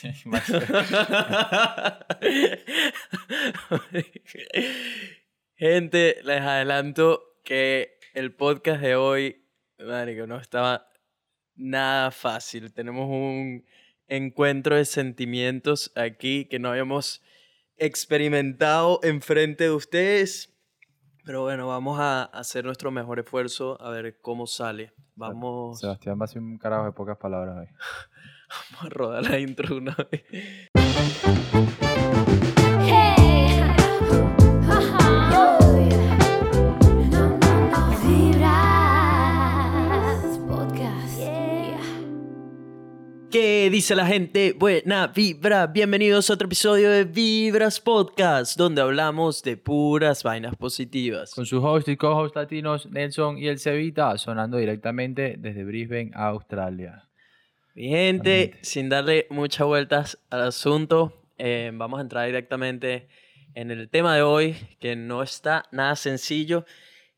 Gente, les adelanto que el podcast de hoy, marico, no estaba nada fácil. Tenemos un encuentro de sentimientos aquí que no habíamos experimentado enfrente de ustedes. Pero bueno, vamos a hacer nuestro mejor esfuerzo a ver cómo sale. Vamos, Sebastián va a ser un carajo de pocas palabras hoy. vamos a rodar la intro una vez. ¿Qué dice la gente? Buena vibra. Bienvenidos a otro episodio de Vibras Podcast, donde hablamos de puras vainas positivas. Con sus host y co-host latinos, Nelson y el Cevita, sonando directamente desde Brisbane, Australia. Mi gente, sin darle muchas vueltas al asunto, eh, vamos a entrar directamente en el tema de hoy, que no está nada sencillo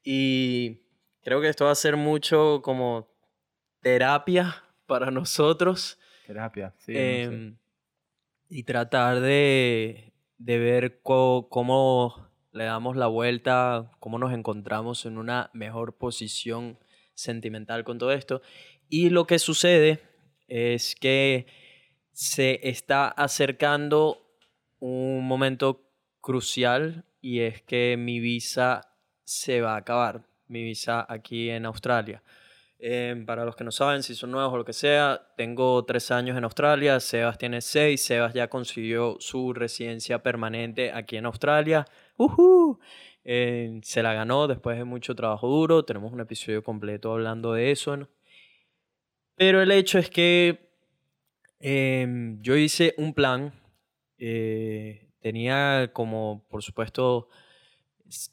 y creo que esto va a ser mucho como terapia para nosotros Terapia, sí. no sé. em, y tratar de, de ver cómo le damos la vuelta, cómo nos encontramos en una mejor posición sentimental con todo esto. Y lo que sucede es que se está acercando un momento crucial y es que mi visa se va a acabar, mi visa aquí en Australia. Eh, para los que no saben, si son nuevos o lo que sea, tengo tres años en Australia, Sebas tiene seis, Sebas ya consiguió su residencia permanente aquí en Australia. Eh, se la ganó después de mucho trabajo duro, tenemos un episodio completo hablando de eso. Pero el hecho es que em, yo hice un plan, eh, tenía como, por supuesto,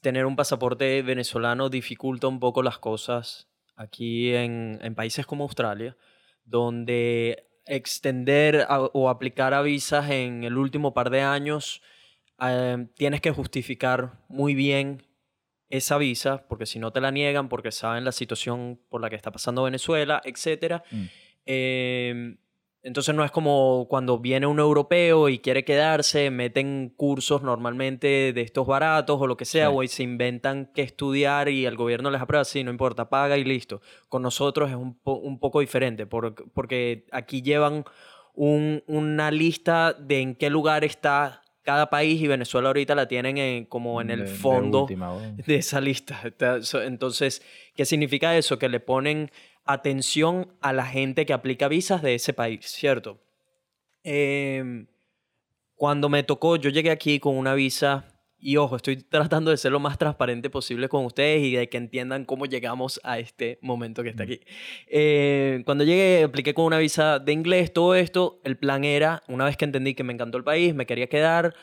tener un pasaporte venezolano dificulta un poco las cosas aquí en, países como Australia, donde extender o aplicar a visas en el último par de años, eh, tienes que justificar muy bien esa visa, porque si no te la niegan, porque saben la situación por la que está pasando Venezuela, etc. Mm. Eh, entonces no es como cuando viene un europeo y quiere quedarse, meten cursos normalmente de estos baratos o lo que sea, Sí. o se inventan qué estudiar y el gobierno les aprueba, sí, no importa, paga y listo. Con nosotros es un, po- un poco diferente, por- porque aquí llevan un- una lista de en qué lugar está cada país y Venezuela ahorita la tienen en- como en el De- de fondo última, de esa lista. Entonces, ¿qué significa eso? Que le ponen atención a la gente que aplica visas de ese país, ¿cierto? Em, cuando me tocó, yo llegué aquí con una visa y ojo, estoy tratando de ser lo más transparente posible con ustedes y de que entiendan cómo llegamos a este momento que está aquí. Eh, cuando llegué, apliqué con una visa de inglés, todo esto, el plan era, una vez que entendí que me encantó el país, me quería quedar,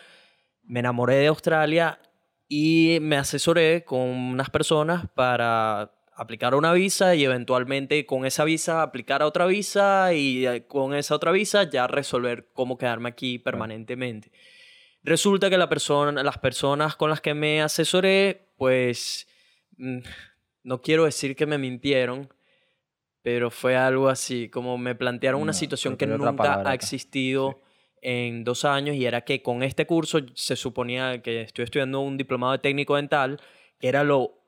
me enamoré de Australia y me asesoré con unas personas para aplicar una visa y eventualmente con esa visa aplicar a otra visa y eh, con esa otra visa ya resolver cómo quedarme aquí permanentemente. Resulta que la persona, las personas con las que me asesoré, pues mm, no quiero decir que me mintieron, pero fue algo así, como me plantearon una No, situación que nunca palabra ha existido en dos años y era que con este curso se suponía que estoy estudiando un diplomado de técnico dental, que era lo,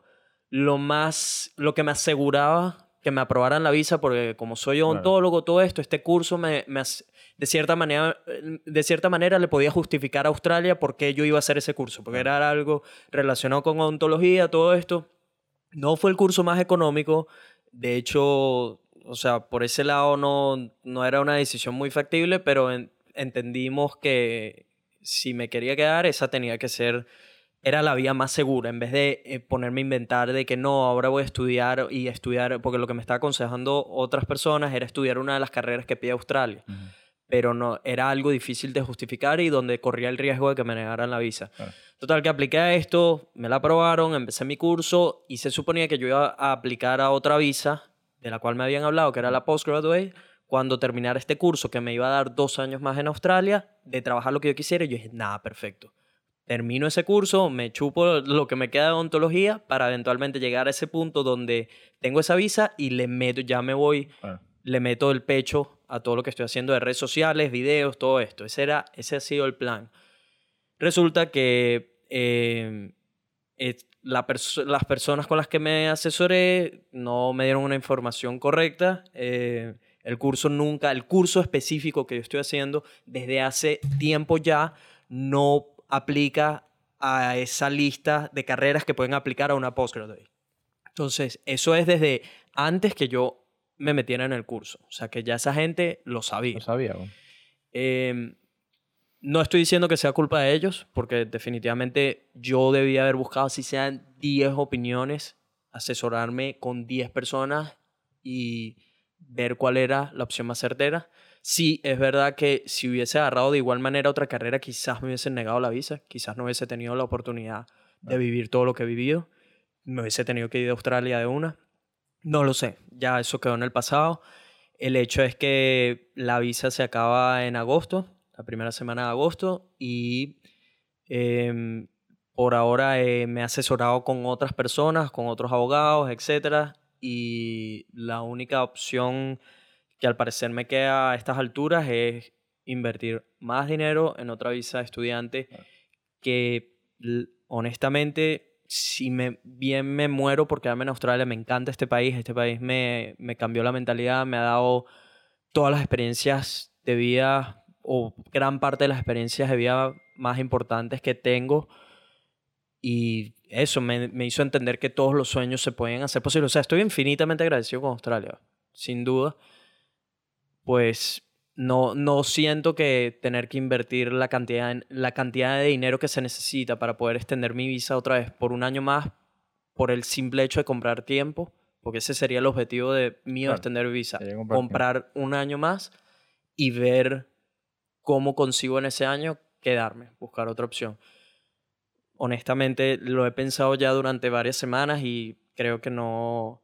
lo más, lo que me aseguraba que me aprobaran la visa, porque como soy Claro. odontólogo, todo esto, este curso me, me de, cierta manera, de cierta manera le podía justificar a Australia por qué yo iba a hacer ese curso, porque era algo relacionado con odontología, todo esto. No fue el curso más económico, de hecho, o sea, por ese lado no, no era una decisión muy factible, pero en- entendimos que si me quería quedar, esa tenía que ser, era la vía más segura, en vez de eh, ponerme a inventar de que no, ahora voy a estudiar y estudiar, porque lo que me estaba aconsejando otras personas era estudiar una de las carreras que pide Australia, pero no, era algo difícil de justificar y donde corría el riesgo de que me negaran la visa. Claro. Total, que apliqué a esto, me la aprobaron, empecé mi curso y se suponía que yo iba a aplicar a otra visa, de la cual me habían hablado, que era la postgraduate, cuando terminara este curso, que me iba a dar dos años más en Australia, de trabajar lo que yo quisiera. Y yo dije, nada, perfecto. Termino ese curso, me chupo lo que me queda de odontología para eventualmente llegar a ese punto donde tengo esa visa y le meto, ya me voy Claro. le meto el pecho a todo lo que estoy haciendo de redes sociales, videos, todo esto. Ese, era, ese ha sido el plan. Resulta que eh, es- la perso- las personas con las que me asesoré no me dieron una información correcta. eh, el curso nunca, el curso específico que yo estoy haciendo desde hace tiempo ya no aplica a esa lista de carreras que pueden aplicar a una postgraduate. Entonces, eso es desde antes que yo me metiera en el curso. O sea, que ya esa gente lo sabía. No sabía. Eh, no estoy diciendo que sea culpa de ellos, porque definitivamente yo debía haber buscado, si sean 10 opiniones, asesorarme con 10 personas y ver cuál era la opción más certera. Sí, es verdad que si hubiese agarrado de igual manera otra carrera, quizás me hubiesen negado la visa, quizás no hubiese tenido la oportunidad de vivir todo lo que he vivido, me hubiese tenido que ir a Australia de una. No lo sé, ya eso quedó en el pasado. El hecho es que la visa se acaba en agosto, la primera semana de agosto, y em, por ahora eh, me he asesorado con otras personas, con otros abogados, etc. Y la única opción que al parecer me queda a estas alturas es invertir más dinero en otra visa de estudiante Claro. que honestamente si me, bien me muero por quedarme en Australia, me encanta este país, este país me, me cambió la mentalidad, me ha dado todas las experiencias de vida o gran parte de las experiencias de vida más importantes que tengo y eso me, me hizo entender que todos los sueños se pueden hacer posibles. O sea, estoy infinitamente agradecido con Australia, sin duda. Pues no, no siento que tener que invertir la cantidad, la cantidad de dinero que se necesita para poder extender mi visa otra vez por un año más por el simple hecho de comprar tiempo, porque ese sería el objetivo de mío de Claro, extender visa. comprar. Comprar un año más y ver cómo consigo en ese año quedarme, buscar otra opción. Honestamente, lo he pensado ya durante varias semanas y creo que no,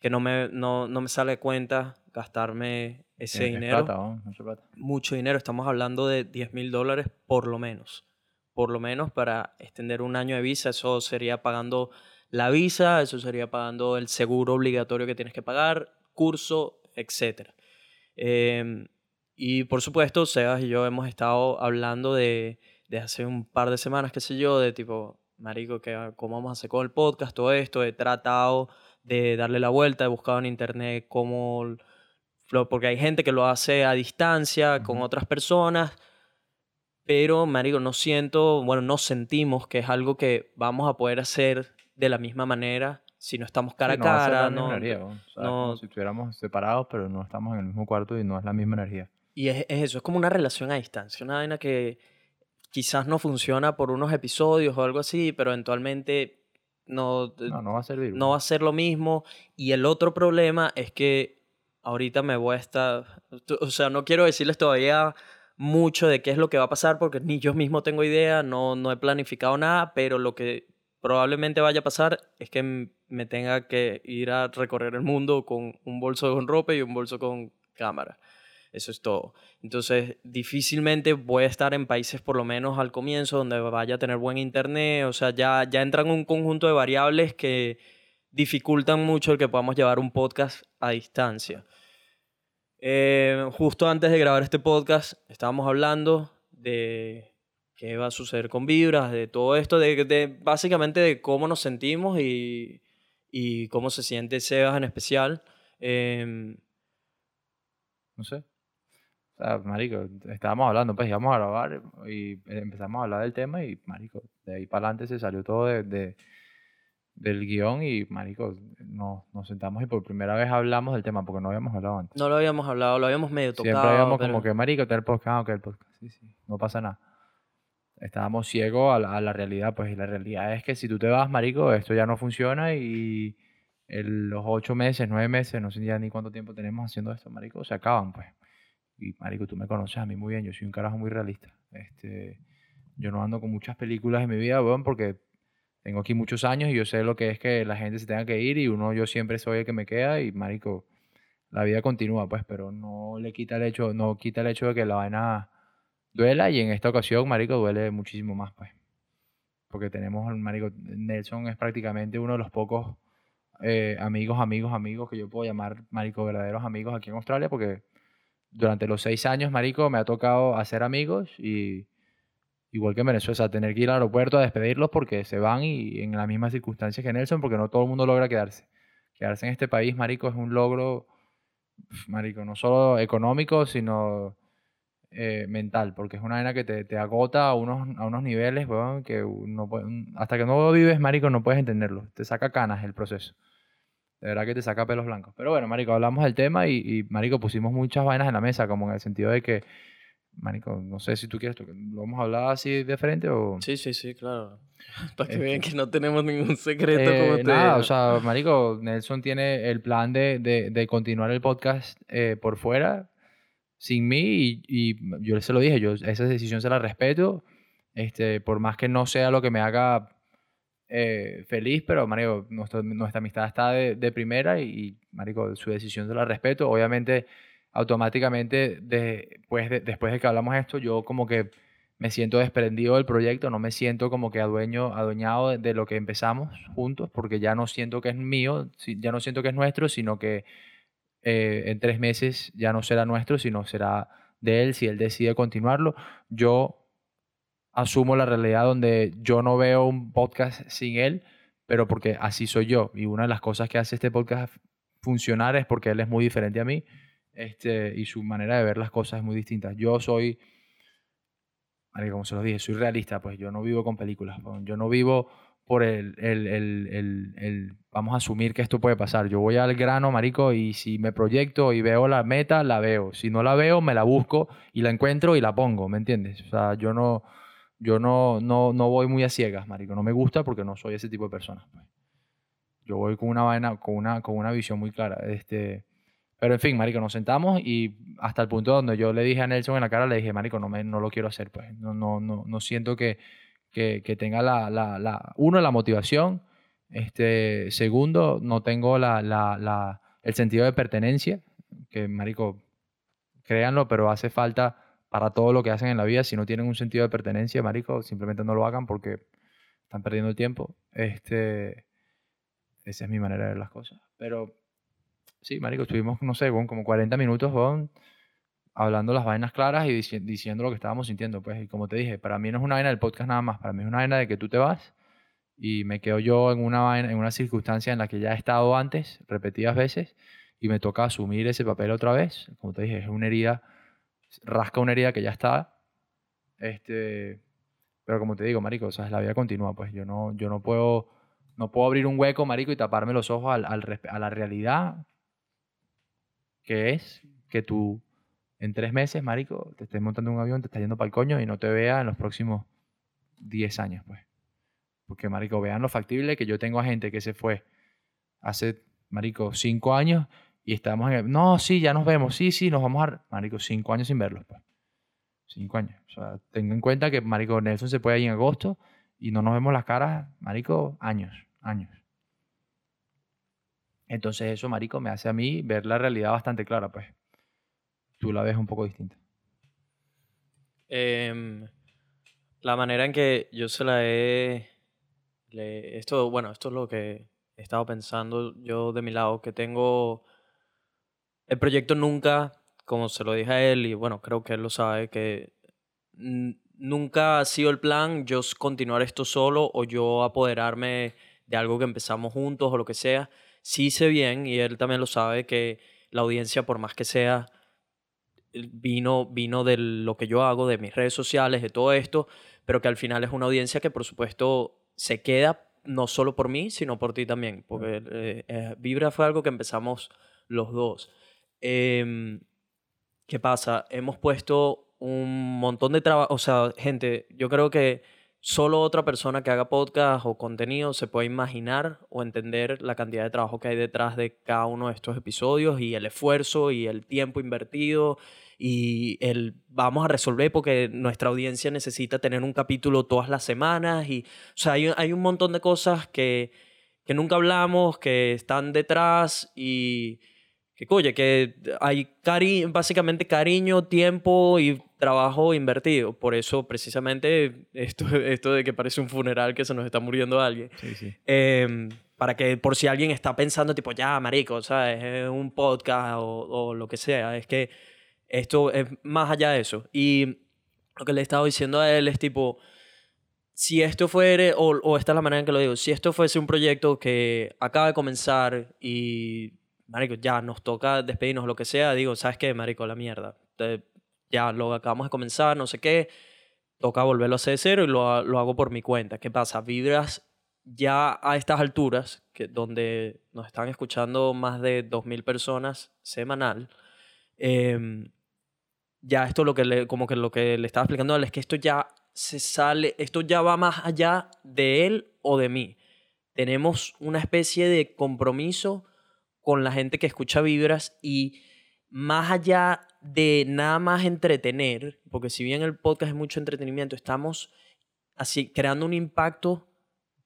que no, me, no, no me sale cuenta gastarme ese Es- es dinero plata, plata. mucho dinero. Estamos hablando de 10 mil dólares por lo menos. Por lo menos para extender un año de visa. Eso sería pagando la visa, eso sería pagando el seguro obligatorio que tienes que pagar, curso, etc. y por supuesto, Sebas y yo hemos estado hablando de, de hace un par de semanas, qué sé yo, de tipo, marico, que, ¿cómo vamos a hacer con el podcast? Todo esto. He tratado de darle la vuelta, he buscado en internet cómo Flo- porque hay gente que lo hace a distancia con otras personas, pero, marico, no siento, bueno, no sentimos que es algo que vamos a poder hacer de la misma manera si no estamos cara Sí, a no va a ser cara, la misma no, energía. O sea, no- como si estuviéramos separados, pero no estamos en el mismo cuarto y no es la misma energía. Y es, es eso, es como una relación a distancia, una vaina que quizás no funciona por unos episodios o algo así, pero eventualmente no, No, no va a servir. no va a ser lo mismo. Y el otro problema es que ahorita me voy a estar, o sea, no quiero decirles todavía mucho de qué es lo que va a pasar porque ni yo mismo tengo idea, no, no he planificado nada, pero lo que probablemente vaya a pasar es que me tenga que ir a recorrer el mundo con un bolso con ropa y un bolso con cámara. Eso es todo. Entonces, difícilmente voy a estar en países, por lo menos al comienzo, donde vaya a tener buen internet. O sea, ya, ya entran un conjunto de variables que dificultan mucho el que podamos llevar un podcast a distancia. Eh, justo antes de grabar este podcast, estábamos hablando de qué va a suceder con Vibras, de todo esto, de, de básicamente de cómo nos sentimos y, cómo se siente Sebas en especial. Em, No sé. O sea, marico, estábamos hablando, pues íbamos a grabar y empezamos a hablar del tema y, marico, de ahí para adelante se salió todo de- del guion y, marico, nos, nos sentamos y por primera vez hablamos del tema porque no habíamos hablado antes. no lo habíamos hablado, lo habíamos medio tocado. Siempre habíamos pero- como que, marico, tal podcast, ah, ok, el podcast, sí, sí, no pasa nada. Estábamos ciegos a la, a la realidad, pues, y la realidad es que si tú te vas, marico, esto ya no funciona y el- los ocho meses, nueve meses, no sé ya ni cuánto tiempo tenemos haciendo esto, marico, se acaban, pues. Y, marico, tú me conoces a mí muy bien, yo soy un carajo muy realista. Este, yo no ando con muchas películas en mi vida, weón, porque tengo aquí muchos años y yo sé lo que es que la gente se tenga que ir y uno, yo siempre soy el que me queda y, marico, la vida continúa, pues, pero no le quita el hecho, no quita el hecho de que la vaina duela y en esta ocasión, marico, duele muchísimo más, pues. Porque tenemos, marico, Nelson es prácticamente uno de los pocos eh, amigos, amigos, amigos, que yo puedo llamar, marico, verdaderos amigos aquí en Australia, porque durante los seis años, marico, me ha tocado hacer amigos y igual que en Venezuela, tener que ir al aeropuerto a despedirlos porque se van y en las mismas circunstancias que Nelson, porque no todo el mundo logra quedarse. Quedarse en este país, marico, es un logro, marico, no solo económico, sino eh, mental, porque es una vaina que te, te agota a unos, a unos niveles, weón, que no hasta que no vives, marico, no puedes entenderlo. Te saca canas el proceso. De verdad que te saca pelos blancos. Pero bueno, marico, hablamos del tema y, marico, pusimos muchas vainas en la mesa, como en el sentido de que, marico, no sé si tú quieres, ¿lo vamos a hablar así de frente o...? Sí, sí, sí, claro. Para que Este- vean que no tenemos ningún secreto Eh, como ustedes. nada, o sea, marico, Nelson tiene el plan de, de, de continuar el podcast eh, por fuera, sin mí, y, y yo se lo dije, yo esa decisión se la respeto, este, por más que no sea lo que me haga eh, feliz, pero, marico, nuestra, nuestra amistad está de, de primera y, y, marico, su decisión se la respeto. Obviamente, automáticamente, pues, de- después de que hablamos esto, yo como que me siento desprendido del proyecto, no me siento como que adueño, adueñado de, lo que empezamos juntos, porque ya no siento que es mío, ya no siento que es nuestro, sino que eh, en tres meses ya no será nuestro, sino será de él si él decide continuarlo. Yo asumo la realidad donde yo no veo un podcast sin él, pero porque así soy yo. Y una de las cosas que hace este podcast funcionar es porque él es muy diferente a mí este, y su manera de ver las cosas es muy distinta. Yo soy, como se los dije, soy realista, pues yo no vivo con películas, yo no vivo por el, el, el, el, el- vamos a asumir que esto puede pasar. Yo voy al grano, marico, y si me proyecto y veo la meta, la veo. Si no la veo, me la busco y la encuentro y la pongo, ¿me entiendes? O sea, yo no, yo no, no, no voy muy a ciegas, marico. No me gusta porque no soy ese tipo de persona. pues. Yo voy con una vaina, con una, con una visión muy clara. Este, pero en fin, marico, nos sentamos y hasta el punto donde yo le dije a Nelson en la cara, le dije, marico, no, me, no lo quiero hacer, pues. No, no, no, no siento que, que, que tenga la, la, la, uno, la motivación. Este, segundo, no tengo la, la, la, el sentido de pertenencia, que, marico, créanlo, pero hace falta para todo lo que hacen en la vida. Si no tienen un sentido de pertenencia, marico, simplemente no lo hagan porque están perdiendo el tiempo. Este, esa es mi manera de ver las cosas. Pero sí, marico, estuvimos, no sé, como 40 minutos, weón, hablando las vainas claras y dici- diciendo lo que estábamos sintiendo. Pues, y como te dije, para mí no es una vaina del podcast nada más, para mí es una vaina de que tú te vas y me quedo yo en una, vaina, en una circunstancia en la que ya he estado antes, repetidas veces, y me toca asumir ese papel otra vez. Como te dije, es una herida, rasca una herida que ya está. Este, pero como te digo, marico, o sea, la vida continúa, pues yo no, yo no puedo, no puedo abrir un hueco, marico, y taparme los ojos al, al a la realidad que es que tú en tres meses, marico, te estés montando un avión, te estás yendo para el coño y no te vea en los próximos 10 años, pues. Porque, marico, vean lo factible que yo tengo a gente que se fue hace, marico, cinco años y estamos en el, no, sí, ya nos vemos, sí, sí, nos vamos a, marico, cinco años sin verlos, pues. Cinco años. O sea, tengo en cuenta que, marico, Nelson se puede ir en agosto y no nos vemos las caras, marico, años, años. Entonces eso, marico, me hace a mí ver la realidad bastante clara, pues. Tú la ves un poco distinta. Em, la manera en que yo se la he... le- esto, bueno, esto es lo que he estado pensando yo de mi lado, que tengo... El proyecto nunca, como se lo dije a él, y bueno, creo que él lo sabe, que nunca ha sido el plan yo continuar esto solo o yo apoderarme de algo que empezamos juntos o lo que sea. Sí sé bien, y él también lo sabe, que la audiencia, por más que sea, vino, vino de lo que yo hago, de mis redes sociales, de todo esto, pero que al final es una audiencia que por supuesto se queda no solo por mí, sino por ti también, porque eh, eh, Vibra fue algo que empezamos los dos. Em, ¿Qué pasa? Hemos puesto un montón de trabajo, o sea, gente, yo creo que solo otra persona que haga podcast o contenido se puede imaginar o entender la cantidad de trabajo que hay detrás de cada uno de estos episodios y el esfuerzo y el tiempo invertido y el vamos a resolver porque nuestra audiencia necesita tener un capítulo todas las semanas y o sea hay, un montón de cosas que, que nunca hablamos que están detrás y que oye que hay cari básicamente cariño tiempo y trabajo invertido por eso precisamente esto, esto de que parece un funeral que se nos está muriendo alguien Sí, sí. Em, para que por si alguien está pensando, tipo, ya, marico, ¿sabes? Es un podcast o, o lo que sea. Es que esto es más allá de eso. Y lo que le he estado diciendo a él es tipo, si esto fuere, o, o esta es la manera en que lo digo, si esto fuese un proyecto que acaba de comenzar y, marico, ya nos toca despedirnos lo que sea, digo, ¿sabes qué, marico? La mierda. Te- ya lo acabamos de comenzar, no sé qué, toca volverlo a hacer de cero y lo, lo hago por mi cuenta. ¿Qué pasa? Vibras ya a estas alturas, que, donde nos están escuchando más de 2.000 personas semanal, em, ya esto lo que le, como que lo que le estaba explicando a él es que esto ya se sale, esto ya va más allá de él o de mí. Tenemos una especie de compromiso con la gente que escucha vibras y más allá de nada más entretener, porque si bien el podcast es mucho entretenimiento, estamos así creando un impacto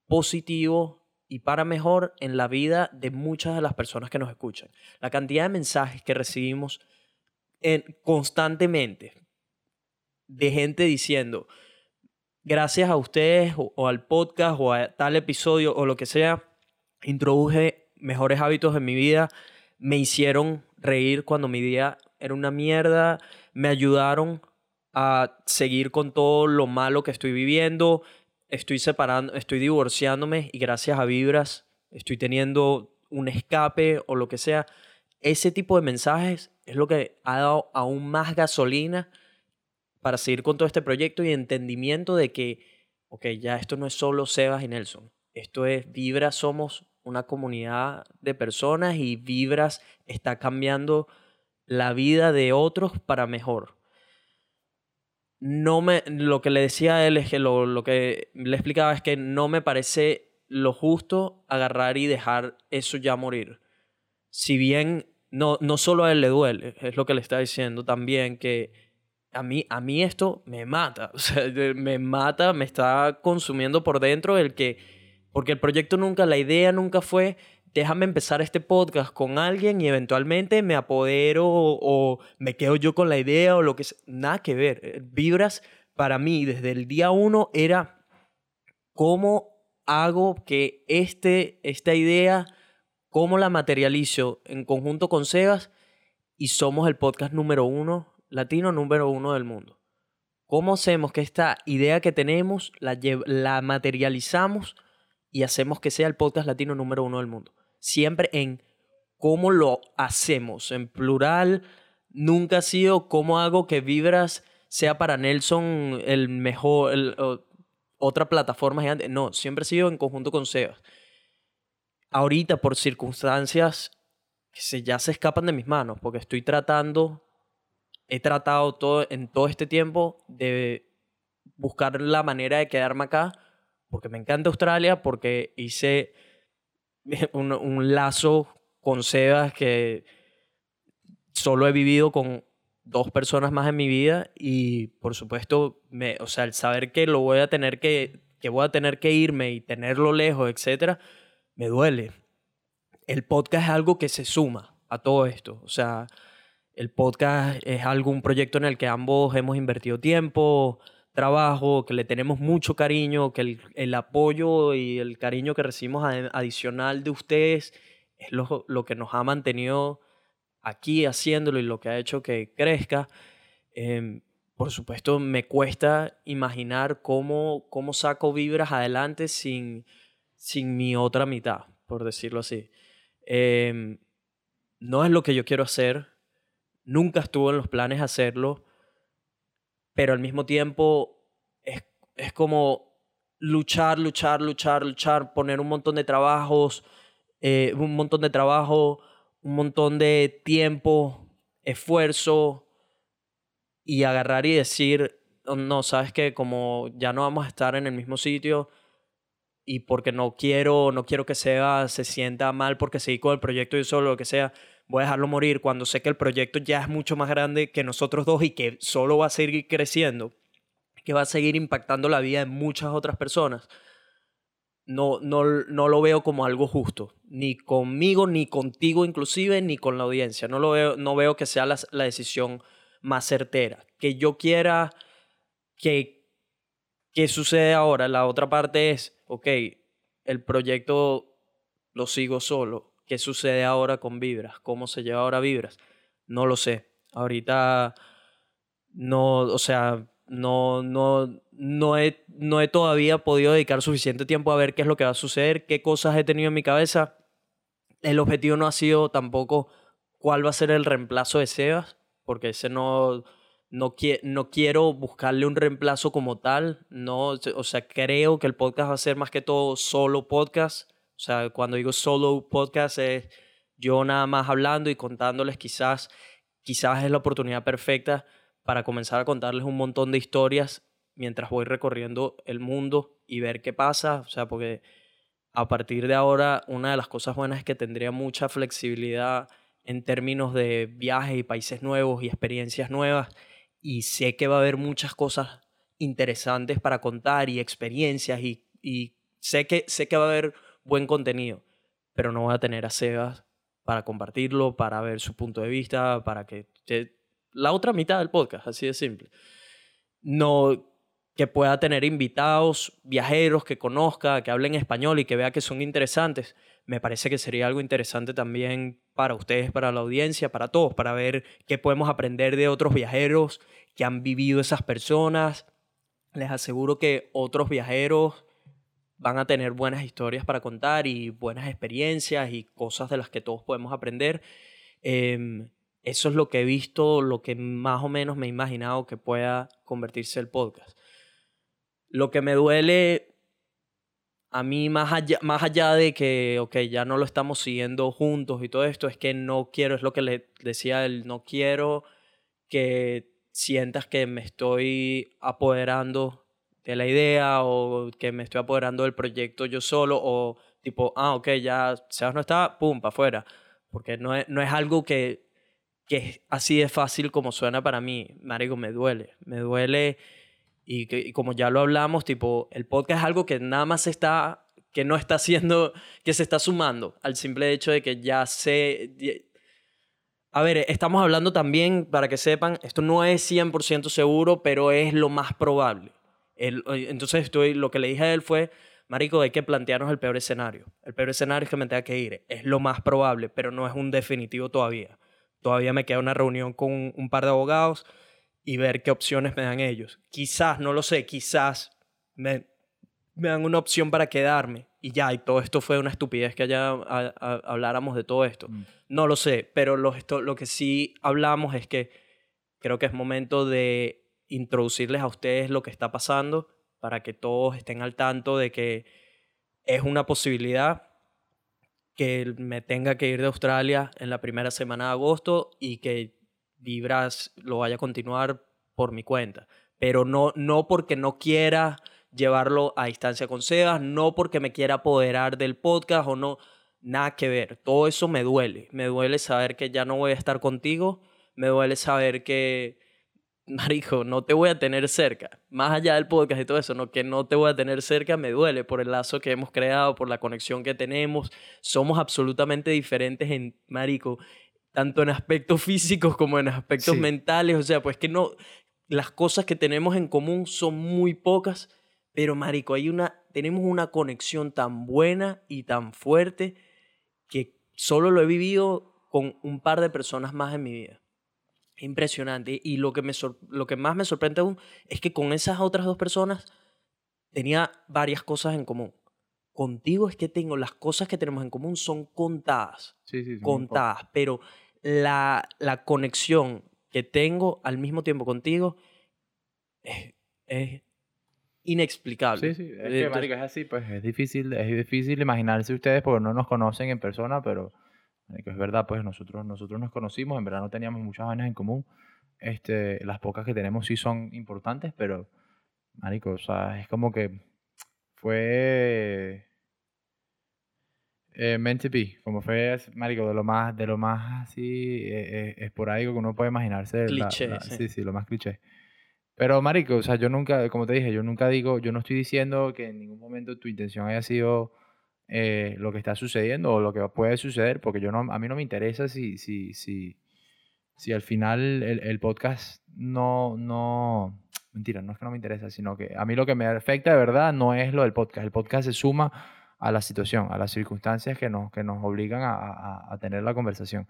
positivo y para mejor en la vida de muchas de las personas que nos escuchan. La cantidad de mensajes que recibimos en- constantemente de gente diciendo, gracias a ustedes o, o al podcast o a tal episodio o lo que sea, introduje mejores hábitos en mi vida, me hicieron reír cuando mi día era una mierda, me ayudaron a seguir con todo lo malo que estoy viviendo, estoy separando, estoy divorciándome y gracias a Vibras estoy teniendo un escape o lo que sea. Ese tipo de mensajes es lo que ha dado aún más gasolina para seguir con todo este proyecto y entendimiento de que, ok, ya esto no es solo Sebas y Nelson. Esto es Vibras, somos una comunidad de personas y Vibras está cambiando la vida de otros para mejor. No me, lo que le decía a él es que lo, lo que le explicaba es que no me parece lo justo agarrar y dejar eso ya morir. Si bien no, no solo a él le duele, es lo que le está diciendo también, que a mí, a mí esto me mata, o sea, me mata, me está consumiendo por dentro el que, porque el proyecto nunca, la idea nunca fue, déjame empezar este podcast con alguien y eventualmente me apodero o, me quedo yo con la idea o lo que sea, nada que ver. Eh, Vibras para mí desde el día uno era cómo hago que este, esta idea, cómo la materializo en conjunto con Sebas y somos el podcast número uno, latino número uno del mundo. ¿Cómo hacemos que esta idea que tenemos la, la materializamos y hacemos que sea el podcast latino número uno del mundo? Siempre en cómo lo hacemos, en plural, nunca ha sido cómo hago que Vibras sea para Nelson el mejor, o- otra plataforma gigante. No, siempre ha sido en conjunto con Sebas. Ahorita, por circunstancias se, ya se escapan de mis manos, porque estoy tratando, he tratado todo, en todo este tiempo de buscar la manera de quedarme acá, porque me encanta Australia, porque hice un, lazo con Sebas que solo he vivido con dos personas más en mi vida y por supuesto, me, o sea, el saber que lo voy a tener que, que voy a tener que irme y tenerlo lejos, etcétera, me duele. El podcast es algo que se suma a todo esto, o sea, el podcast es algo, un proyecto en el que ambos hemos invertido tiempo, trabajo, que le tenemos mucho cariño, que el, el apoyo y el cariño que recibimos adicional de ustedes es lo, lo que nos ha mantenido aquí haciéndolo y lo que ha hecho que crezca. Em, por supuesto, me cuesta imaginar cómo, cómo saco vibras adelante sin, sin mi otra mitad, por decirlo así. Em, no es lo que yo quiero hacer, nunca estuvo en los planes hacerlo, pero al mismo tiempo es, es como luchar, luchar, luchar, luchar, poner un montón de trabajos, eh, un montón de trabajo, un montón de tiempo, esfuerzo y agarrar y decir, "Oh, no, sabes que como ya no vamos a estar en el mismo sitio y porque no quiero, no quiero que Seba se sienta mal porque seguí con el proyecto yo solo, lo que sea, voy a dejarlo morir cuando sé que el proyecto ya es mucho más grande que nosotros dos y que solo va a seguir creciendo, que va a seguir impactando la vida de muchas otras personas no, no, no lo veo como algo justo, ni conmigo, ni contigo inclusive, ni con la audiencia. No lo veo, no veo que sea la, la decisión más certera. Que yo quiera que, que sucede ahora. La otra parte es, ok, el proyecto lo sigo solo. ¿Qué sucede ahora con Vibras? ¿Cómo se lleva ahora Vibras? No lo sé. Ahorita no, o sea, no, no, no, he, no he todavía podido dedicar suficiente tiempo a ver qué es lo que va a suceder, qué cosas he tenido en mi cabeza. El objetivo no ha sido tampoco cuál va a ser el reemplazo de Sebas, porque ese no, no, qui- no quiero buscarle un reemplazo como tal. No, o sea, creo que el podcast va a ser más que todo solo podcast. O sea, cuando digo solo podcast es yo nada más hablando y contándoles quizás, quizás es la oportunidad perfecta para comenzar a contarles un montón de historias mientras voy recorriendo el mundo y ver qué pasa. O sea, porque a partir de ahora, una de las cosas buenas es que tendría mucha flexibilidad en términos de viajes y países nuevos y experiencias nuevas. Y sé que va a haber muchas cosas interesantes para contar y experiencias y, y sé, que, sé que va a haber buen contenido, pero no voy a tener a Sebas para compartirlo, para ver su punto de vista, para que... la otra mitad del podcast, así de simple. No que pueda tener invitados, viajeros que conozca, que hablen español y que vea que son interesantes. Me parece que sería algo interesante también para ustedes, para la audiencia, para todos, para ver qué podemos aprender de otros viajeros que han vivido esas personas. Les aseguro que otros viajeros van a tener buenas historias para contar y buenas experiencias y cosas de las que todos podemos aprender. Em, eso es lo que he visto, lo que más o menos me he imaginado que pueda convertirse el podcast. Lo que me duele a mí, más allá, más allá de que, ok, ya no lo estamos siguiendo juntos y todo esto, es que no quiero, es lo que le decía él, no quiero que sientas que me estoy apoderando de la idea o que me estoy apoderando del proyecto yo solo o tipo, ah, ok, ya Sebas no está, pum, para afuera. Porque no es, no es algo que, que es así de fácil como suena para mí. Marico, me duele. Me duele y, que, y como ya lo hablamos, tipo, el podcast es algo que nada más está, que no está haciendo, que se está sumando al simple hecho de que ya sé... A ver, estamos hablando también, para que sepan, esto no es 100% seguro, pero es lo más probable. El- entonces, estoy, lo que le dije a él fue, Marico, hay que plantearnos el peor escenario. El peor escenario es que me tenga que ir. Es lo más probable, pero no es un definitivo todavía. Todavía me queda una reunión con un, un par de abogados y ver qué opciones me dan ellos. Quizás, no lo sé, quizás me, me dan una opción para quedarme y ya, y todo esto fue una estupidez que ya a- a- habláramos de todo esto. Mm. No lo sé, pero lo, esto, lo que sí hablamos es que creo que es momento de introducirles a ustedes lo que está pasando para que todos estén al tanto de que es una posibilidad que me tenga que ir de Australia en la primera semana de agosto y que Vibras lo vaya a continuar por mi cuenta. Pero no, no porque no quiera llevarlo a distancia con Sebas, no porque me quiera apoderar del podcast o no, nada que ver. Todo eso me duele. Me duele saber que ya no voy a estar contigo, me duele saber que, marico, no te voy a tener cerca. Más allá del podcast y todo eso, no, que no te voy a tener cerca, me duele por el lazo que hemos creado, por la conexión que tenemos. Somos absolutamente diferentes en, marico, tanto en aspectos físicos como en aspectos Sí. mentales. O sea, pues que no, las cosas que tenemos en común son muy pocas, pero marico, hay una, tenemos una conexión tan buena y tan fuerte que solo lo he vivido con un par de personas más en mi vida. Impresionante. Y lo que, me lo que más me sorprende aún es que con esas otras dos personas tenía varias cosas en común. Contigo es que tengo, las cosas que tenemos en común son contadas Sí, sí, contadas, pero la, la conexión que tengo al mismo tiempo contigo es, es inexplicable. Sí, sí, es que, entonces- marico, es así, pues es difícil, es difícil imaginarse ustedes porque no nos conocen en persona, pero marico, es verdad, pues nosotros, nosotros nos conocimos, en verdad no teníamos muchas vainas en común. Este, las pocas que tenemos sí son importantes, pero, marico, o sea, es como que fue eh, meant to be, como fue, marico, de lo más, de lo más así eh, eh, esporádico que uno puede imaginarse. la- Cliché, la- sí. sí, sí, lo más cliché. Pero, marico, o sea, yo nunca, como te dije, yo nunca digo, yo no estoy diciendo que en ningún momento tu intención haya sido eh, lo que está sucediendo o lo que puede suceder, porque yo no, a mí no me interesa si, si, si, si al final el, podcast no, no, mentira, no es que no me interesa, sino que a mí lo que me afecta de verdad no es lo del podcast. El podcast se suma a la situación, a las circunstancias que nos, que nos obligan a- a tener la conversación.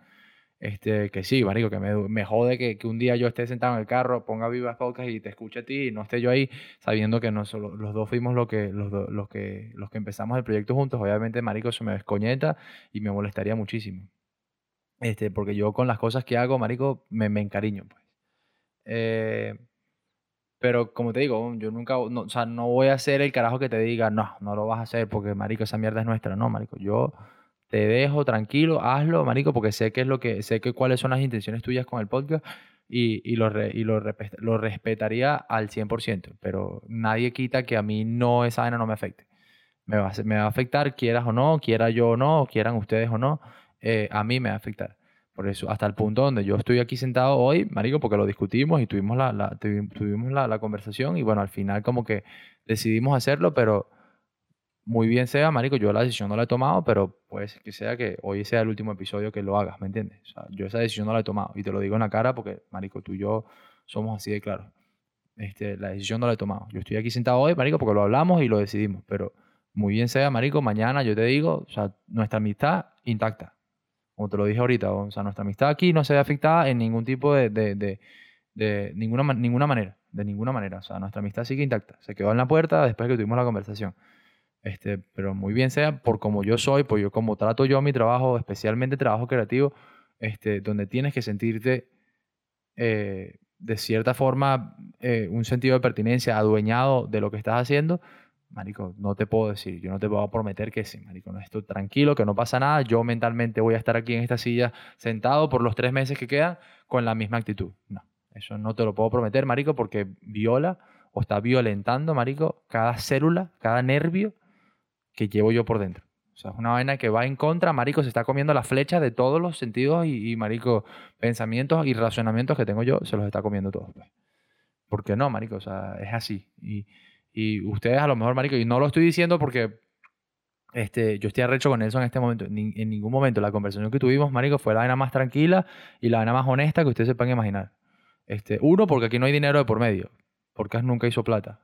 Este, que sí, marico, que me, me jode que, que un día yo esté sentado en el carro, ponga Vivas Podcast y te escuche a ti y no esté yo ahí sabiendo que no solo, los dos fuimos lo que, los, do- los, que, los que empezamos el proyecto juntos. Obviamente, marico, eso me descoñeta y me molestaría muchísimo. Este, porque yo con las cosas que hago, marico, me, me encariño, pues. Eh, pero como te digo, yo nunca, no, o sea, no voy a ser el carajo que te diga, no, no lo vas a hacer porque, marico, esa mierda es nuestra. No, marico, yo te dejo tranquilo, hazlo, marico, porque sé que es lo que, sé que cuáles son las intenciones tuyas con el podcast y, y, lo, re- y lo, lo respetaría al 100%, pero nadie quita que a mí no, esa vaina no me afecte. Me va, me va a afectar, quieras o no, quiera yo o no, quieran ustedes o no, eh, a mí me va a afectar. Por eso, hasta el punto donde yo estoy aquí sentado hoy, marico, porque lo discutimos y tuvimos la, la- tuvi- tuvimos la, la conversación y bueno, al final como que decidimos hacerlo, pero muy bien sea, marico, yo la decisión no la he tomado, pero puede que sea que hoy sea el último episodio que lo hagas, ¿me entiendes? O sea, yo esa decisión no la he tomado y te lo digo en la cara porque, marico, tú y yo somos así de claros. Este, la decisión no la he tomado. Yo estoy aquí sentado hoy, marico, porque lo hablamos y lo decidimos, pero muy bien sea, marico, mañana yo te digo, o sea, nuestra amistad intacta. Como te lo dije ahorita, o sea, nuestra amistad aquí no se ve afectada en ningún tipo de, de, de, de ninguna, ninguna manera, de ninguna manera. O sea, nuestra amistad sigue intacta. Se quedó en la puerta después que tuvimos la conversación. Este, pero muy bien sea por como yo soy, por yo como trato yo mi trabajo, especialmente trabajo creativo, este, donde tienes que sentirte eh, de cierta forma eh, un sentido de pertenencia, adueñado de lo que estás haciendo, marico, no te puedo decir, yo no te puedo prometer que sí, marico, no estoy tranquilo, que no pasa nada, yo mentalmente voy a estar aquí en esta silla sentado por los tres meses que quedan con la misma actitud. No, eso no te lo puedo prometer, marico, porque viola o está violentando, marico, cada célula, cada nervio que llevo yo por dentro. O sea, es una vaina que va en contra, marico, se está comiendo la flecha de todos los sentidos y, marico, pensamientos y razonamientos que tengo yo, se los está comiendo todos. Pues. ¿Por qué no, marico? O sea, es así. Y, y ustedes a lo mejor, marico, y no lo estoy diciendo porque este, yo estoy arrecho con Nelson en este momento. Ni- en ningún momento la conversación que tuvimos, marico, fue la vaina más tranquila y la vaina más honesta que ustedes se puedan imaginar. Este, uno, porque aquí no hay dinero de por medio. Porque nunca hizo plata.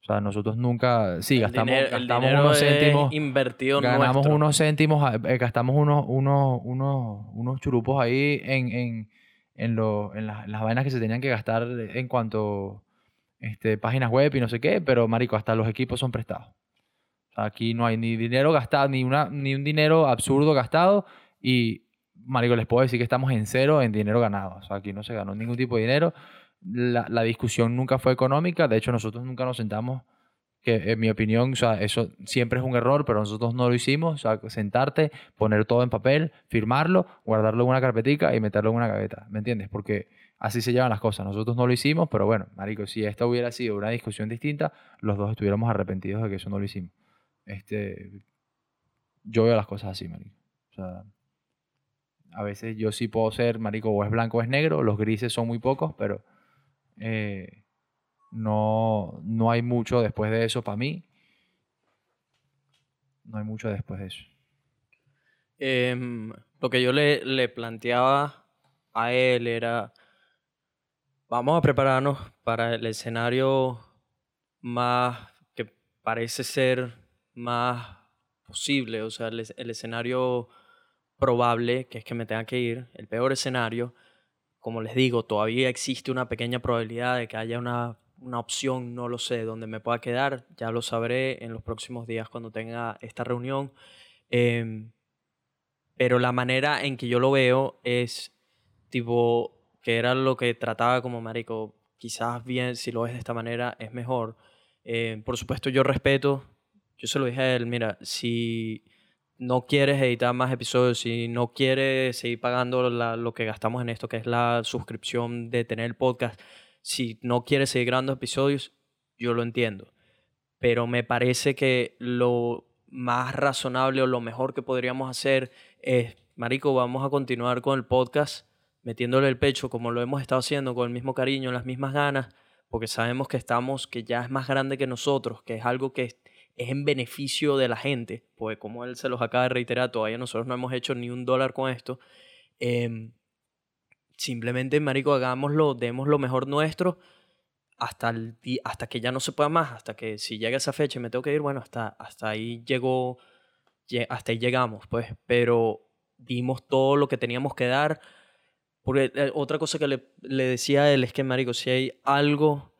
O sea, nosotros nunca... Sí, El gastamos, dinero- gastamos unos céntimos invertido ganamos nuestro. unos céntimos, ah, eh, gastamos unos, unos, unos, unos churupos ahí en, en, en, lo- en las, las vainas que se tenían que gastar en cuanto este, páginas web y no sé qué, pero marico, hasta los equipos son prestados. O sea, aquí no hay ni dinero gastado, ni, una, ni un dinero absurdo gastado y, marico, les puedo decir que estamos en cero en dinero ganado. O sea, aquí no se ganó ningún tipo de dinero. La, discusión nunca fue económica, de hecho nosotros nunca nos sentamos que en mi opinión, eso siempre es un error, pero nosotros no lo hicimos. O sea, sentarte, poner todo en papel, firmarlo, guardarlo en una carpetica y meterlo en una gaveta. ¿Me entiendes? Porque así se llevan las cosas. Nosotros no lo hicimos, pero bueno, marico, si esto hubiera sido una discusión distinta, los dos estuviéramos arrepentidos de que eso no lo hicimos. Este, yo veo las cosas así, marico. A veces yo sí puedo ser, marico, o es blanco o es negro. Los grises son muy pocos, pero... eh, no, no hay mucho después de eso para mí. No hay mucho después de eso. Em, lo que yo le, planteaba a él era, vamos a prepararnos para el escenario más que parece ser más posible, o sea, el, el escenario probable, que es que me tenga que ir, el peor escenario, como les digo, todavía existe una pequeña probabilidad de que haya una, una opción, no lo sé, donde me pueda quedar, ya lo sabré en los próximos días cuando tenga esta reunión. Em, pero la manera en que yo lo veo es tipo que era lo que trataba como marico quizás bien si lo ves de esta manera es mejor Eh, por supuesto yo respeto yo se lo dije a él mira si no quieres editar más episodios si no quieres seguir pagando lo que gastamos en esto que es la suscripción de tener el podcast si no quieres seguir grabando episodios yo lo entiendo. Pero me parece que lo más razonable o lo mejor que podríamos hacer es, Marico, vamos a continuar con el podcast metiéndole el pecho como lo hemos estado haciendo, con el mismo cariño, las mismas ganas, porque sabemos que estamos, que ya es más grande que nosotros, que es algo que es, en beneficio de la gente, porque como él se los acaba de reiterar, todavía nosotros no hemos hecho ni un dólar con esto. Em, simplemente, Marico, hagámoslo, demos lo mejor nuestro hasta, el hasta que ya no se pueda más, hasta que si llega esa fecha y me tengo que ir, bueno, hasta, hasta ahí llegó lle- hasta ahí llegamos, pues, pero dimos todo lo que teníamos que dar. Porque eh, otra cosa que le, le decía a él es que, marico, si hay algo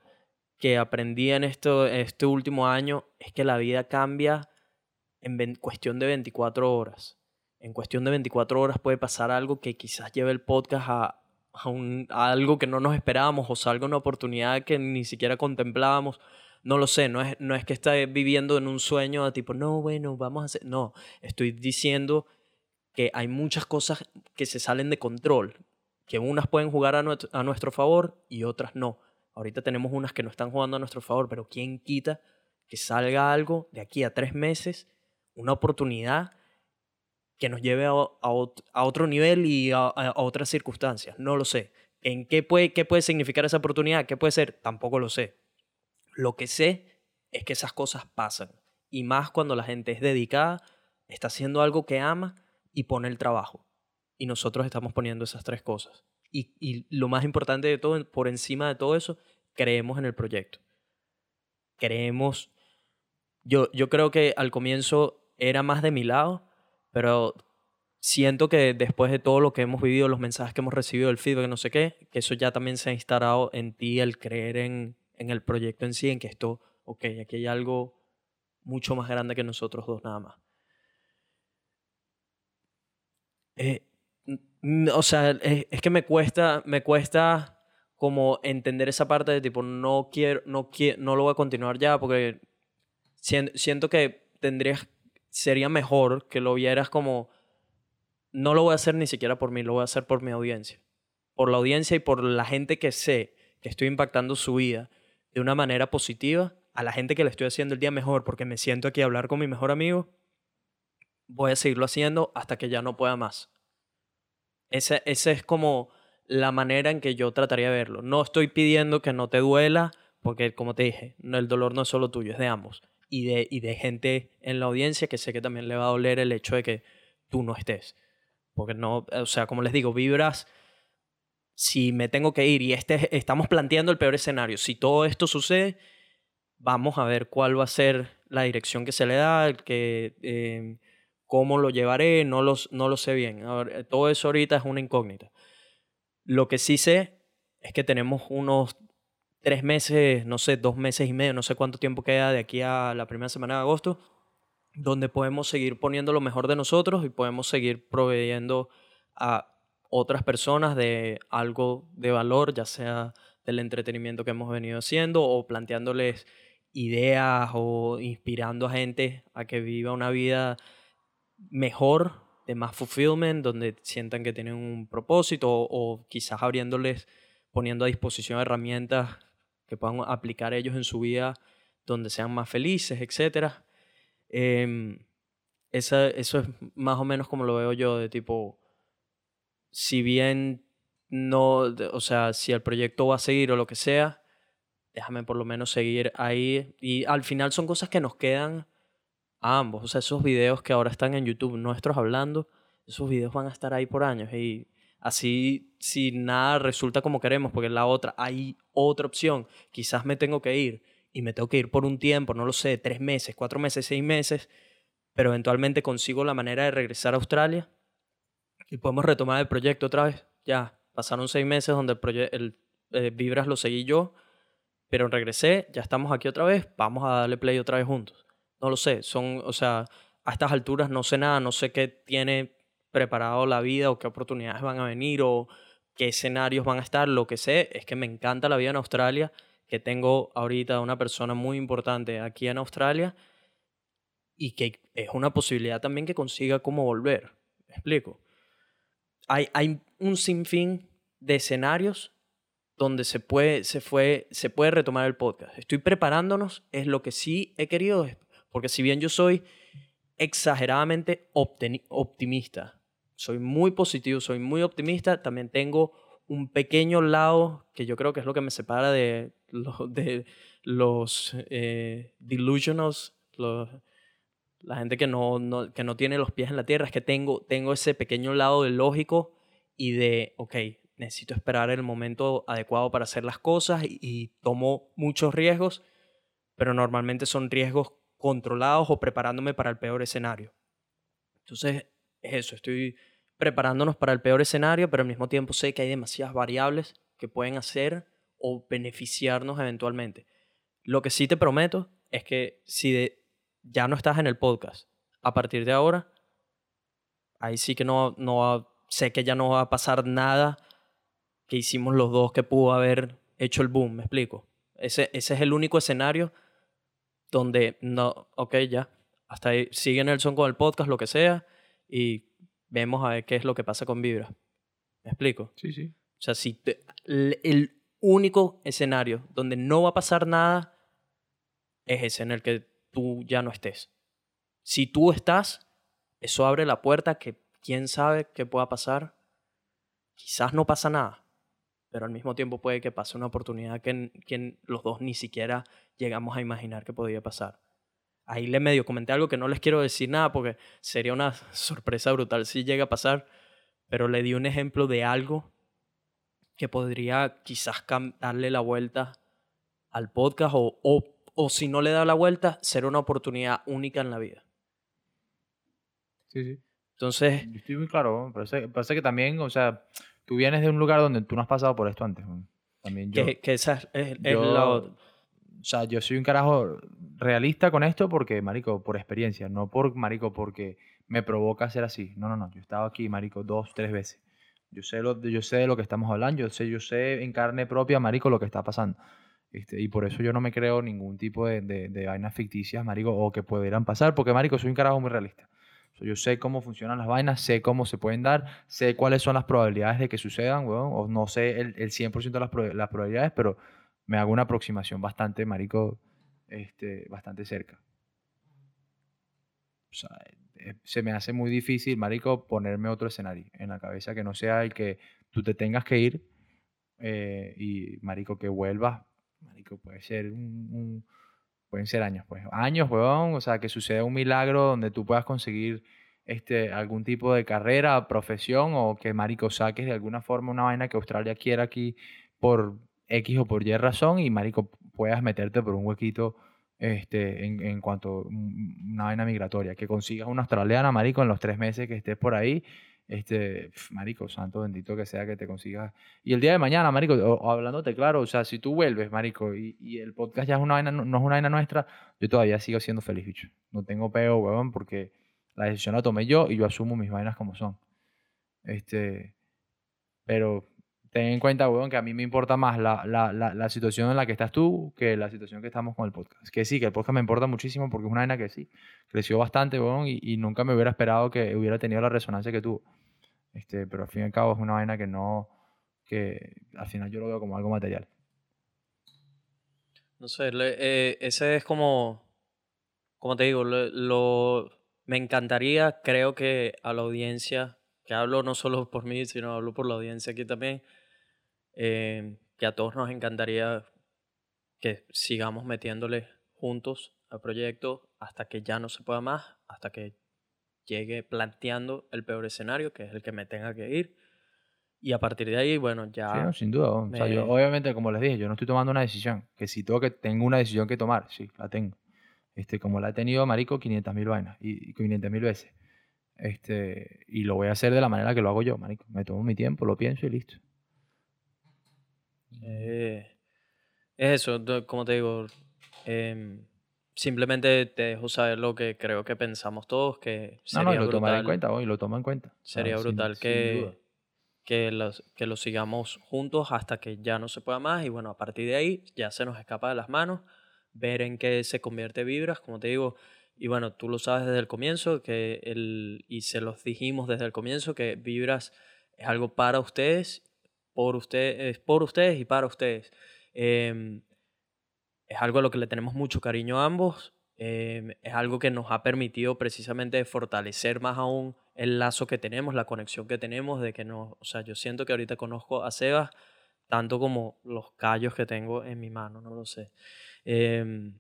que aprendí en esto, este último año, es que la vida cambia en cuestión de 24 horas. En cuestión de 24 horas puede pasar algo que quizás lleve el podcast a, a un- algo que no nos esperábamos o salga una oportunidad que ni siquiera contemplábamos. No lo sé, no es, no es que esté viviendo en un sueño de tipo, no, bueno, vamos a hacer... No, estoy diciendo que hay muchas cosas que se salen de control, que unas pueden jugar a, nuet- a nuestro favor y otras no. Ahorita tenemos unas que no están jugando a nuestro favor, pero ¿quién quita que salga algo de aquí a tres meses, una oportunidad que nos lleve a, a ot- a otro nivel y a- a otras circunstancias? No lo sé. ¿En qué puede, qué puede significar esa oportunidad? ¿Qué puede ser? Tampoco lo sé. Lo que sé es que esas cosas pasan. Y más cuando la gente es dedicada, está haciendo algo que ama y pone el trabajo. Y nosotros estamos poniendo esas tres cosas. Y, y lo más importante de todo, por encima de todo eso, creemos en el proyecto. Creemos... Yo, yo creo que al comienzo era más de mi lado, pero siento que después de todo lo que hemos vivido, los mensajes que hemos recibido, el feedback, no sé qué, que eso ya también se ha instalado en ti, el creer en, en el proyecto en sí, en que esto, ok, aquí hay algo mucho más grande que nosotros dos nada más. Eh, o sea, es, es que me cuesta, me cuesta como entender esa parte de tipo, no quiero, no quiero, no lo voy a continuar ya porque sien- siento que tendrías, sería mejor que lo vieras como, no lo voy a hacer ni siquiera por mí, lo voy a hacer por mi audiencia. Por la audiencia y por la gente que sé que estoy impactando su vida de una manera positiva, a la gente que le estoy haciendo el día mejor porque me siento aquí a hablar con mi mejor amigo, voy a seguirlo haciendo hasta que ya no pueda más. Esa, esa es como la manera en que yo trataría de verlo. No estoy pidiendo que no te duela, porque como te dije, no, el dolor no es solo tuyo, es de ambos. Y de, y de gente en la audiencia que sé que también le va a doler el hecho de que tú no estés. Porque no, o sea, como les digo, vibras, si me tengo que ir y este, estamos planteando el peor escenario, si todo esto sucede, vamos a ver cuál va a ser la dirección que se le da, el que, eh, cómo lo llevaré, no, los, no lo sé bien. A ver, todo eso ahorita es una incógnita. Lo que sí sé es que tenemos unos tres meses, no sé, dos meses y medio, no sé cuánto tiempo queda de aquí a la primera semana de agosto, donde podemos seguir poniendo lo mejor de nosotros y podemos seguir proveyendo a otras personas de algo de valor, ya sea del entretenimiento que hemos venido haciendo o planteándoles ideas o inspirando a gente a que viva una vida mejor, de más fulfillment, donde sientan que tienen un propósito o, o quizás abriéndoles, poniendo a disposición herramientas que puedan aplicar ellos en su vida donde sean más felices, etc. esa, eso es más o menos como lo veo yo, de tipo, si bien no, o sea, si el proyecto va a seguir o lo que sea, déjame por lo menos seguir ahí. Y al final son cosas que nos quedan a ambos. O sea, esos videos que ahora están en YouTube nuestros hablando, esos videos van a estar ahí por años. Y así, si nada resulta como queremos, porque la otra hay otra opción, quizás me tengo que ir y me tengo que ir por un tiempo, no lo sé, tres meses, cuatro meses, seis meses, pero eventualmente consigo la manera de regresar a Australia y podemos retomar el proyecto otra vez. Ya, pasaron seis meses donde el, el eh, Vibras lo seguí yo, pero regresé, ya estamos aquí otra vez, vamos a darle play otra vez juntos. No lo sé, son, o sea, a estas alturas no sé nada, no sé qué tiene preparado la vida o qué oportunidades van a venir o qué escenarios van a estar. Lo que sé es que me encanta la vida en Australia, que tengo ahorita una persona muy importante aquí en Australia y que es una posibilidad también que consiga cómo volver. ¿Me explico? Hay, hay un sinfín de escenarios donde se puede, se, fue, se puede retomar el podcast. Estoy preparándonos, es lo que sí he querido, porque si bien yo soy exageradamente optimista, soy muy positivo, soy muy optimista, también tengo un pequeño lado que yo creo que es lo que me separa de, de los eh, delusionals, los- la gente que no, no- que no tiene los pies en la tierra, es que tengo, tengo ese pequeño lado de lógico y de, ok, necesito esperar el momento adecuado para hacer las cosas y, y tomo muchos riesgos, pero normalmente son riesgos controlados o preparándome para el peor escenario. Entonces, es eso, estoy preparándonos para el peor escenario, pero al mismo tiempo sé que hay demasiadas variables que pueden hacer o beneficiarnos eventualmente. Lo que sí te prometo es que si ya no estás en el podcast, a partir de ahora, ahí sí que no, sé que ya no va a pasar nada que hicimos los dos que pudo haber hecho el boom, me explico. Ese es el único escenario donde no, ok, ya, hasta ahí sigue Nelson con el podcast, lo que sea, y vemos a ver qué es lo que pasa con Vibra. ¿Me explico? Sí, sí. O sea, si te- el, el único escenario donde no va a pasar nada es ese en el que tú ya no estés. Si tú estás, eso abre la puerta que quién sabe qué pueda pasar. Quizás no pasa nada, pero al mismo tiempo puede que pase una oportunidad que, los dos ni siquiera llegamos a imaginar que podía pasar. Ahí le medio comenté algo que no les quiero decir nada porque sería una sorpresa brutal si llega a pasar, pero le di un ejemplo de algo que podría quizás darle la vuelta al podcast o, o, o si no le da la vuelta, ser una oportunidad única en la vida. Sí, sí. Entonces, Yo estoy muy claro, parece, parece que también, o sea, tú vienes de un lugar donde tú no has pasado por esto antes. También yo, que, que esa es, es- es yo- la otra. o sea, yo soy un carajo realista con esto porque, marico, por experiencia, no por, marico, porque me provoca ser así. No, no, no, yo he estado aquí, marico, dos, tres veces. Yo sé, lo, yo sé de lo que estamos hablando, yo sé, yo sé en carne propia, marico, lo que está pasando. Este, y por eso yo no me creo ningún tipo de, de, de vainas ficticias, marico, o que pudieran pasar, porque, marico, soy un carajo muy realista. Yo sé cómo funcionan las vainas, sé cómo se pueden dar, sé cuáles son las probabilidades de que sucedan, weón, o no sé el, el 100% de las, prob- las probabilidades, pero me hago una aproximación bastante, marico, este, bastante cerca. O sea, eh, se me hace muy difícil, marico, ponerme otro escenario en la cabeza que no sea el que tú te tengas que ir eh, y, marico, que vuelvas, marico, puede ser un, un- pueden ser años, pues, años, weón, o sea, que suceda un milagro donde tú puedas conseguir este, algún tipo de carrera, profesión, o que, marico, saques de alguna forma una vaina que Australia quiera aquí por X o por Y razón y, marico, puedas meterte por un huequito este, en, en cuanto a un- una vaina migratoria, que consigas una australiana, marico, en los tres meses que estés por ahí, este, marico, santo bendito que sea que te consigas. Y el día de mañana, marico, hablándote claro, o sea, si tú vuelves, marico, y, el podcast ya es una vaina, no, es una vaina nuestra, yo todavía sigo siendo feliz, bicho. No tengo peo, huevón, porque la decisión la tomé yo y yo asumo mis vainas como son. Este, pero ten en cuenta, huevón, que a mí me importa más la, la, la, la situación en la que estás tú que la situación que estamos con el podcast. Que sí, que el podcast me importa muchísimo porque es una vaina que sí, creció bastante, huevón, y, y nunca me hubiera esperado que hubiera tenido la resonancia que tuvo. Este, pero al fin y al cabo es una vaina que no, que al final yo lo veo como algo material. No sé, le- eh, ese es como, como te digo, lo- me encantaría, creo que a la audiencia, que hablo no solo por mí, sino hablo por la audiencia aquí también, eh, que a todos nos encantaría que sigamos metiéndole juntos al proyecto hasta que ya no se pueda más, hasta que llegue planteando el peor escenario, que es el que me tenga que ir. Y a partir de ahí, bueno, ya... Sí, no, sin duda. O sea, yo, me- obviamente, como les dije, yo no estoy tomando una decisión. Que si tengo que, tengo una decisión que tomar, sí, la tengo. Este, como la he tenido, marico, 500 mil vainas y, y 500 mil veces. Este, y lo voy a hacer de la manera que lo hago yo, marico. Me tomo mi tiempo, lo pienso y listo. Eh, es eso, como te digo, em, simplemente te dejo saber lo que creo que pensamos todos, que No, no, y sería lo tomaré en brutal, cuenta, hoy lo tomo en cuenta. Sería sin- brutal sin que, duda. que, los, que lo sigamos juntos hasta que ya no se pueda más y bueno, a partir de ahí ya se nos escapa de las manos, ver en qué se convierte Vibras, como te digo, y bueno, tú lo sabes desde el comienzo, que el, y se los dijimos desde el comienzo, que Vibras es algo para ustedes, por ustedes, por ustedes y para ustedes. Em, es algo a lo que le tenemos mucho cariño a ambos. em, es algo que nos ha permitido precisamente fortalecer más aún el lazo que tenemos, la conexión que tenemos, de que no, o sea, yo siento que ahorita conozco a Sebas tanto como los callos que tengo en mi mano, no lo sé. Em,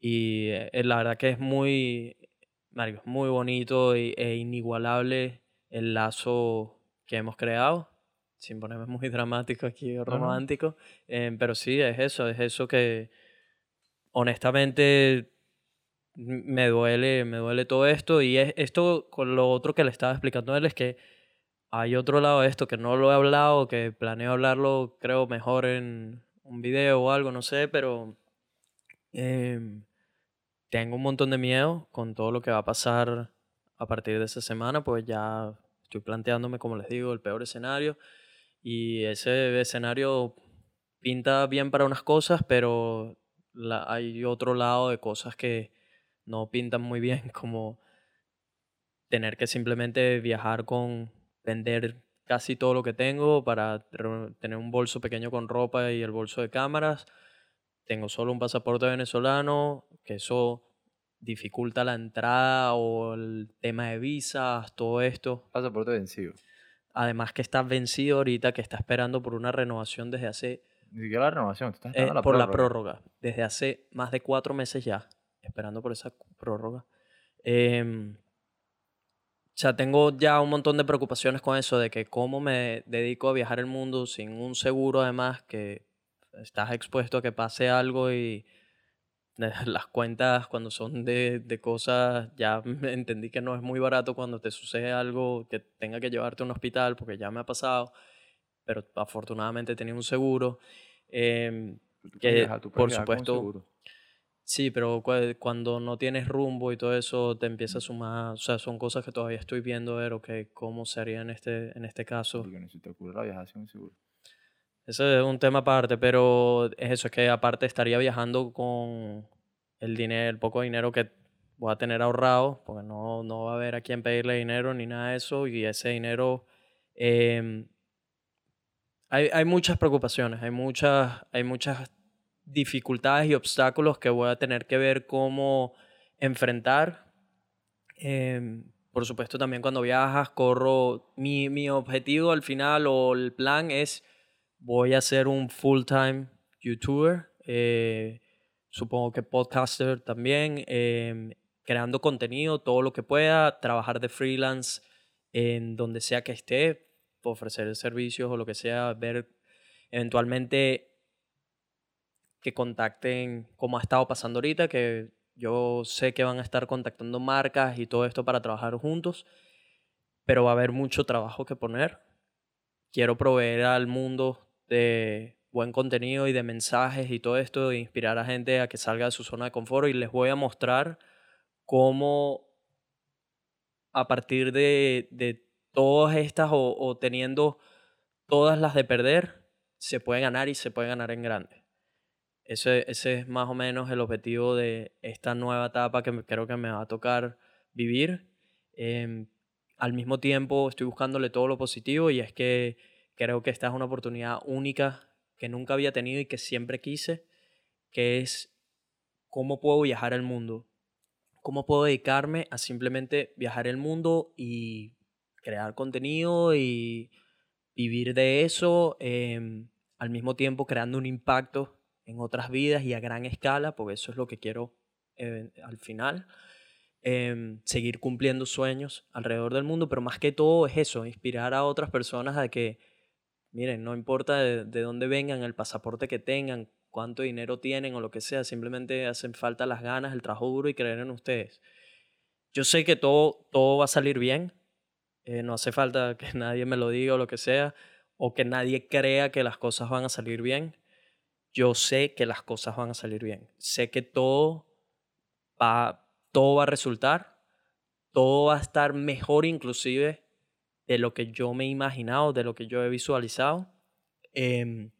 y eh, la verdad que es muy, marico, es muy bonito y- e inigualable el lazo que hemos creado, sin ponerme muy dramático aquí o no. m- me duele, me duele todo esto. Y es, esto con lo otro que le estaba explicando a él es que hay otro lado de esto que no lo he hablado, que planeo hablarlo, creo, mejor en un video o algo, no sé, pero em, tengo un montón de miedo con todo lo que va a pasar a partir de esa semana, pues ya estoy planteándome, como les digo, el peor escenario. Y ese escenario pinta bien para unas cosas, pero hay otro lado de cosas que no pintan muy bien, como tener que simplemente viajar con vender casi todo lo que tengo para tener un bolso pequeño con ropa y el bolso de cámaras. Tengo solo un pasaporte venezolano, que eso dificulta la entrada o el tema de visas, todo esto. Pasaporte vencido. Además que está vencido ahorita, que está esperando por una renovación desde hace Ni siquiera la renovación. estás eh, esperando la por la prórroga. Desde hace más de cuatro meses ya, esperando por esa prórroga. Em, o sea, tengo ya un montón de preocupaciones con eso, de que cómo me dedico a viajar el mundo sin un seguro, además, que estás expuesto a que pase algo y las cuentas cuando son de, de cosas, ya entendí que no es muy barato cuando te sucede algo que tenga que llevarte a un hospital, porque ya me ha pasado, pero afortunadamente tenía un seguro. Puedes que, viajar, por supuesto, seguro. Sí, pero cua- cuando no tienes rumbo y todo eso te empieza a sumar, o sea, son cosas que todavía estoy viendo, ver, ok, cómo sería en este, en este caso. Porque no se te ocurre viajar sin un seguro. Ese es un tema aparte, pero es eso, es que aparte estaría viajando con el dinero, el poco dinero que voy a tener ahorrado, porque no, no va a haber a quién pedirle dinero ni nada de eso, y ese dinero... em, hay, hay muchas preocupaciones, hay muchas, hay muchas dificultades y obstáculos que voy a tener que ver cómo enfrentar. Em, por supuesto, también cuando viajas, corro. Mi, mi objetivo al final o el plan es: voy a ser un full-time YouTuber. eh, supongo que podcaster también. em, creando contenido, todo lo que pueda. Trabajar de freelance en donde sea que esté. Ofrecer servicios o lo que sea. Ver eventualmente que contacten, como ha estado pasando ahorita, que yo sé que van a estar contactando marcas y todo esto para trabajar juntos, pero va a haber mucho trabajo que poner. Quiero proveer al mundo de buen contenido y de mensajes y todo esto, e inspirar a gente a que salga de su zona de confort y les voy a mostrar cómo a partir de, de todas estas o, teniendo todas las de perder, se puede ganar y se puede ganar en grande. Ese, ese es más o menos el objetivo de esta nueva etapa que creo que me va a tocar vivir. Em, al mismo tiempo estoy buscándole todo lo positivo y es que creo que esta es una oportunidad única que nunca había tenido y que siempre quise, que es cómo puedo viajar el mundo, cómo puedo dedicarme a simplemente viajar el mundo y crear contenido y vivir de eso, em, al mismo tiempo creando un impacto en otras vidas y a gran escala, porque eso es lo que quiero eh, al final. Em, seguir cumpliendo sueños alrededor del mundo, pero más que todo es eso, inspirar a otras personas a que, miren, no importa de, de dónde vengan, el pasaporte que tengan, cuánto dinero tienen o lo que sea, simplemente hacen falta las ganas, el trabajo duro y creer en ustedes. Yo sé que todo, todo va a salir bien, eh, no hace falta que nadie me lo diga o lo que sea, o que nadie crea que las cosas van a salir bien. Yo sé que las cosas van a salir bien. Sé que todo va, todo va a resultar, todo va a estar mejor inclusive de lo que yo me he imaginado, de lo que yo he visualizado. Em,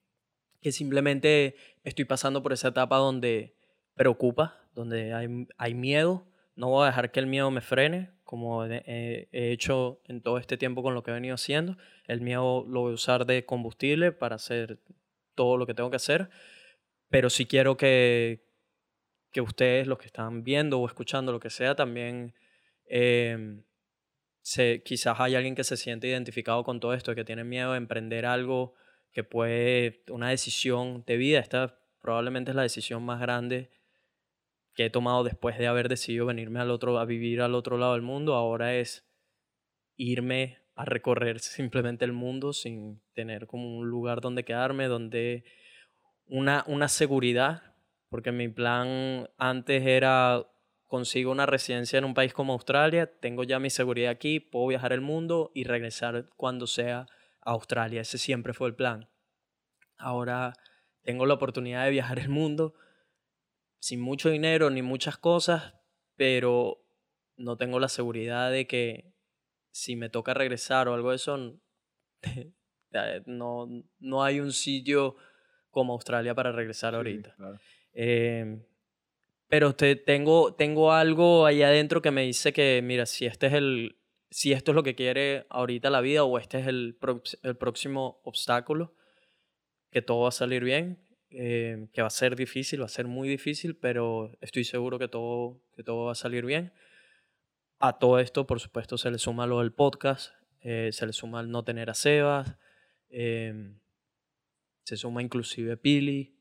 que simplemente estoy pasando por esa etapa donde preocupa, donde hay, hay miedo. No voy a dejar que el miedo me frene, como he, he- he hecho en todo este tiempo con lo que he venido haciendo. El miedo lo voy a usar de combustible para hacer todo lo que tengo que hacer, pero sí quiero que, que ustedes, los que están viendo o escuchando, lo que sea, también em, se, quizás hay alguien que se siente identificado con todo esto, que tiene miedo de emprender algo que puede, una decisión de vida. Esta probablemente es la decisión más grande que he tomado después de haber decidido venirme al otro, a vivir al otro lado del mundo. Ahora es irme a recorrer simplemente el mundo sin tener como un lugar donde quedarme, donde una, una seguridad, porque mi plan antes era consigo una residencia en un país como Australia, tengo ya mi seguridad aquí, puedo viajar el mundo y regresar cuando sea a Australia. Ese siempre fue el plan. Ahora tengo la oportunidad de viajar el mundo sin mucho dinero ni muchas cosas, pero no tengo la seguridad de que si me toca regresar o algo de eso, no, no hay un sitio como Australia para regresar ahorita. Eh, pero te, tengo, tengo algo ahí adentro que me dice que, mira, si este es el, si esto es lo que quiere ahorita la vida o este es el, el próximo obstáculo, que todo va a salir bien, eh, que va a ser difícil, va a ser muy difícil, pero estoy seguro que todo, que todo va a salir bien. A todo esto, por supuesto, se le suma lo del podcast, eh, se le suma el no tener a Sebas, eh, se suma inclusive Pili.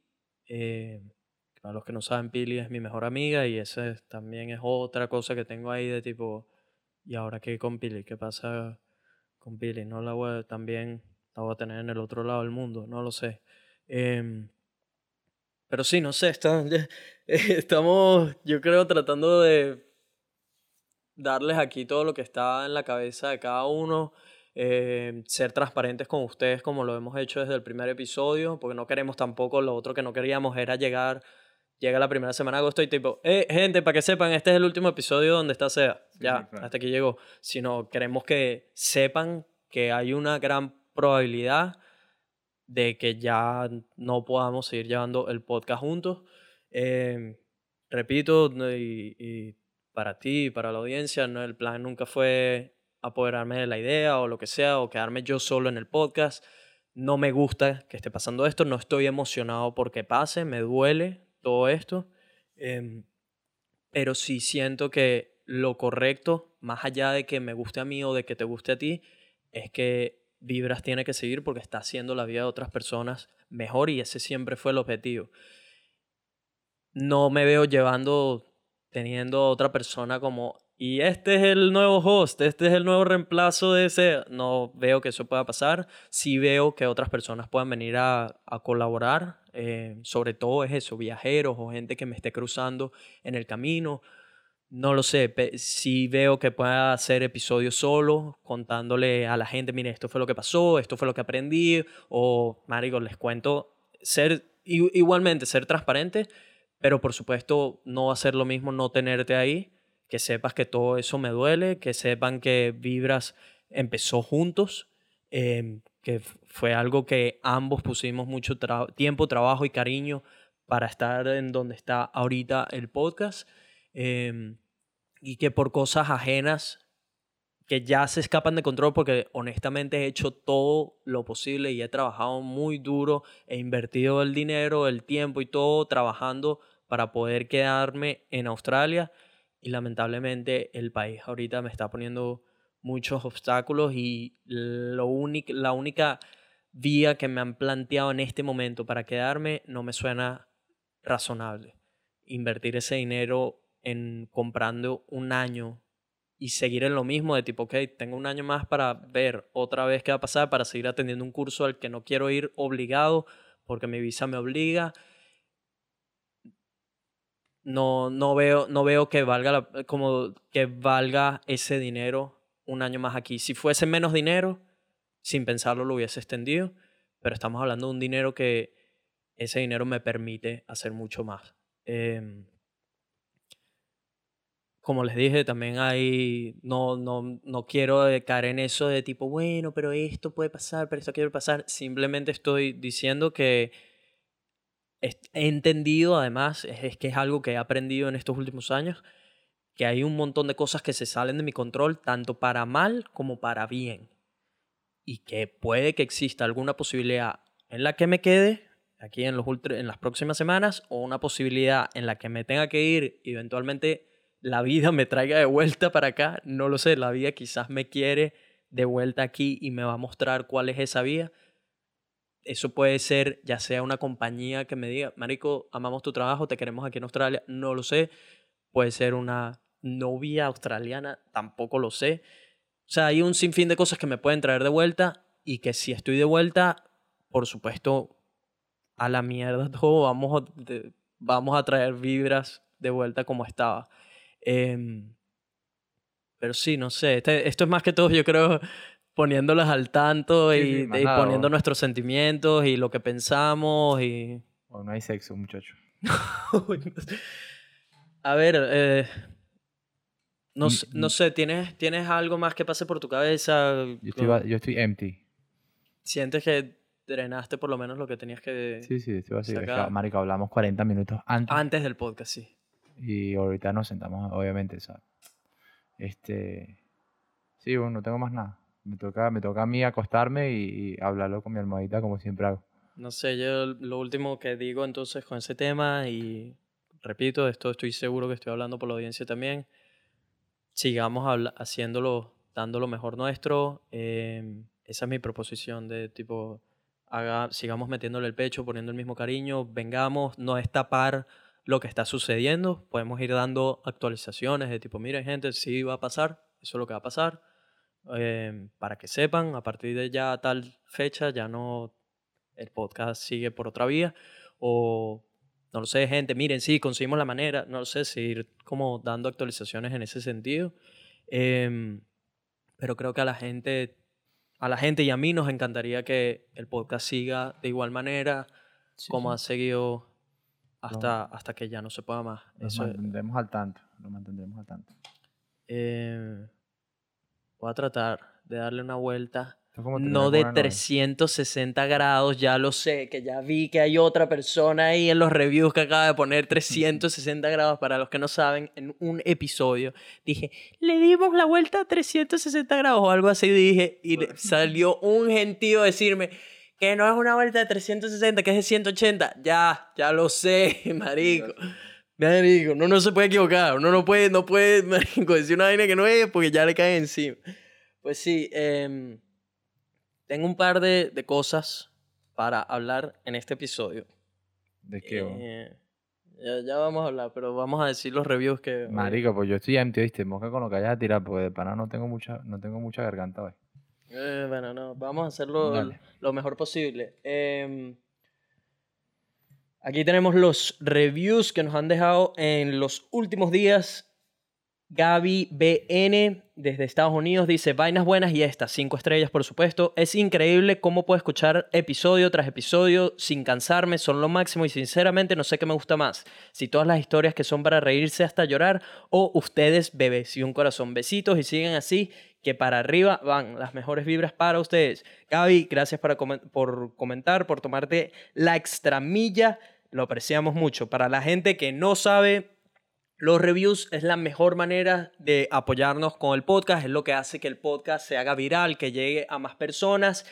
Para los que no saben, Pili es mi mejor amiga y esa es- también es otra cosa que tengo ahí de tipo, ¿y ahora qué con Pili? ¿Qué pasa con Pili? No la voy a, también la voy a tener en el otro lado del mundo, no lo sé. Em, pero sí, no sé, está- estamos, yo creo, tratando de darles aquí todo lo que está en la cabeza de cada uno, eh, ser transparentes con ustedes como lo hemos hecho desde el primer episodio, porque no queremos tampoco, lo otro que no queríamos era llegar, llega la primera semana de agosto y tipo, eh, gente, para que sepan, este es el último episodio donde está Sea, Sí, ya, sí, claro. hasta aquí llegó, sino queremos que sepan que hay una gran probabilidad de que ya no podamos seguir llevando el podcast juntos. Eh, repito, y, y para ti, y para la audiencia, no, el plan nunca fue apoderarme de la idea o lo que sea, o quedarme yo solo en el podcast. No me gusta que esté pasando esto, no estoy emocionado porque pase, me duele todo esto, em, pero sí siento que lo correcto, más allá de que me guste a mí o de que te guste a ti, es que Vibras tiene que seguir porque está haciendo la vida de otras personas mejor y ese siempre fue el objetivo. No me veo llevando, teniendo a otra persona como, y este es el nuevo host, este es el nuevo reemplazo de ese. No veo que eso pueda pasar. Sí veo que otras personas puedan venir a, a colaborar. eh, sobre todo es eso, viajeros o gente que me esté cruzando en el camino. No lo sé, sí veo que pueda hacer episodios solo, contándole a la gente, mire, esto fue lo que pasó, esto fue lo que aprendí, o, marico, les cuento, ser, igualmente, ser transparente, pero por supuesto no ser lo mismo no tenerte ahí, que sepas que todo eso me duele, que sepan que Vibras empezó juntos, em, que fue algo que ambos pusimos mucho tiempo, trabajo y cariño para estar en donde está ahorita el podcast em, y que por cosas ajenas que ya se escapan de control porque honestamente he hecho todo lo posible y he trabajado muy duro, he invertido el dinero, el tiempo y todo trabajando para poder quedarme en Australia y lamentablemente el país ahorita me está poniendo muchos obstáculos y lo únic- la única vía que me han planteado en este momento para quedarme no me suena razonable. Invertir ese dinero en comprando un año y seguir en lo mismo de tipo, ok, tengo un año más para ver otra vez qué va a pasar, para seguir atendiendo un curso al que no quiero ir obligado porque mi visa me obliga. No, no, veo, no veo que valga, la- como que valga ese dinero un año más aquí. Si fuese menos dinero, sin pensarlo lo hubiese extendido, pero estamos hablando de un dinero que ese dinero me permite hacer mucho más. Em, como les dije, también hay, no, no, no quiero caer en eso de tipo, bueno, pero esto puede pasar, pero esto quiere pasar. Simplemente estoy diciendo que he entendido, además, es, que es algo que he aprendido en estos últimos años, que hay un montón de cosas que se salen de mi control, tanto para mal como para bien. Y que puede que exista alguna posibilidad en la que me quede aquí en, los en las próximas semanas o una posibilidad en la que me tenga que ir y eventualmente la vida me traiga de vuelta para acá. No lo sé, la vida quizás me quiere de vuelta aquí y me va a mostrar cuál es esa vía. Eso puede ser ya sea una compañía que me diga, Marico, amamos tu trabajo, te queremos aquí en Australia, no lo sé. Puede ser una novia australiana, tampoco lo sé. O sea, hay un sinfín de cosas que me pueden traer de vuelta y que si estoy de vuelta, por supuesto, a la mierda todo, vamos a, vamos a traer vibras de vuelta como estaba. Em, pero sí, no sé. este- esto es más que todo, yo creo, poniéndolas al tanto Sí, y, sí, y poniendo nuestros sentimientos y lo que pensamos y... O no hay sexo, muchacho. A ver, eh, no, Mm, no mm. sé, ¿tienes, ¿tienes algo más que pase por tu cabeza? Yo estoy, yo estoy empty. ¿Sientes que drenaste por lo menos lo que tenías que... Sí, sí, estoy Saca- marico, hablamos 40 minutos antes. Antes del podcast, sí. Y ahorita nos sentamos, obviamente, ¿sabes? Este... Sí, bueno, no tengo más nada. Me toca, me toca a mí acostarme y, y hablarlo con mi almohadita como siempre hago. No sé, yo lo último que digo entonces con ese tema y repito, esto estoy seguro que estoy hablando por la audiencia también, sigamos haciéndolo, dando lo mejor nuestro. eh, esa es mi proposición de tipo, haga, sigamos metiéndole el pecho, poniendo el mismo cariño, vengamos, no es tapar lo que está sucediendo, podemos ir dando actualizaciones de tipo, miren gente, sí va a pasar, eso es lo que va a pasar, eh, para que sepan, a partir de ya tal fecha ya no el podcast sigue por otra vía o no lo sé, gente, miren, sí, conseguimos la manera, no lo sé, seguir como dando actualizaciones en ese sentido. Em, pero creo que a la gente, a la gente y a mí nos encantaría que el podcast siga de igual manera como ha seguido hasta, hasta que ya no se pueda más. Nos Eso es- mantendremos al tanto. Nos mantendremos al tanto. em, voy a tratar de darle una vuelta no de una novia. 360 grados, ya lo sé, que ya vi que hay otra persona ahí en los reviews que acaba de poner 360 grados. Para los que no saben, en un episodio dije, le dimos la vuelta a 360 grados o algo así, dije, y salió un gentío a decirme que no es una vuelta de 360, que es de 180. Ya, ya lo sé, marico. Marico, uno no se puede equivocar, uno no puede, no puede, marico, decir una vaina que no es porque ya le cae encima. Pues sí, em, tengo un par de, de cosas para hablar en este episodio. ¿De qué? Eh, ya, ya vamos a hablar, pero vamos a decir los reviews que... Marico, pues yo estoy empty, ¿viste? Mosca con lo que hayas a tirar, porque de pana no tengo mucha, no tengo mucha garganta hoy. Eh, bueno, no, vamos a hacerlo lo mejor posible. Em, aquí tenemos los reviews que nos han dejado en los últimos días. Gaby BN desde Estados Unidos dice, vainas buenas y estas, cinco estrellas por supuesto. Es increíble cómo puedo escuchar episodio tras episodio sin cansarme, son lo máximo y sinceramente no sé qué me gusta más. Si todas las historias que son para reírse hasta llorar o ustedes bebés y un corazón. Besitos y siguen así, que para arriba van las mejores vibras para ustedes. Gaby, gracias por comentar, por tomarte la extramilla, lo apreciamos mucho. Para la gente que no sabe... Los reviews es la mejor manera de apoyarnos con el podcast, es lo que hace que el podcast se haga viral, que llegue a más personas.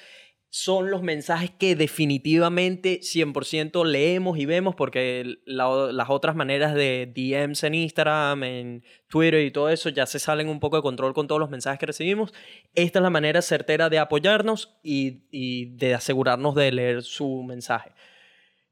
Son los mensajes que definitivamente 100% leemos y vemos porque la- las otras maneras de DMs en Instagram, en Twitter y todo eso ya se salen un poco de control con todos los mensajes que recibimos. Esta es la manera certera de apoyarnos y, y de asegurarnos de leer su mensaje.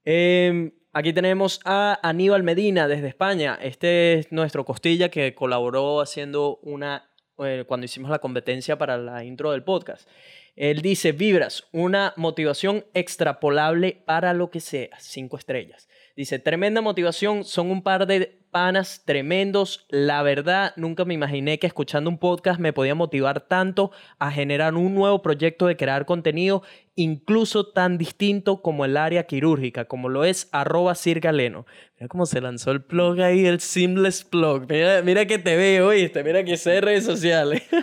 Em, aquí tenemos a Aníbal Medina desde España. Este es nuestro costilla que colaboró haciendo una eh, cuando hicimos la competencia para la intro del podcast. Él dice, vibras, una motivación extrapolable para lo que sea, cinco estrellas. Dice, tremenda motivación, son un par de panas tremendos. La verdad, nunca me imaginé que escuchando un podcast me podía motivar tanto a generar un nuevo proyecto de crear contenido, incluso tan distinto como el área quirúrgica, como lo es arroba Sir Galeno. Mira cómo se lanzó el plug ahí, el seamless plug. Mira, mira que te veo, oíste, mira que sé de redes sociales.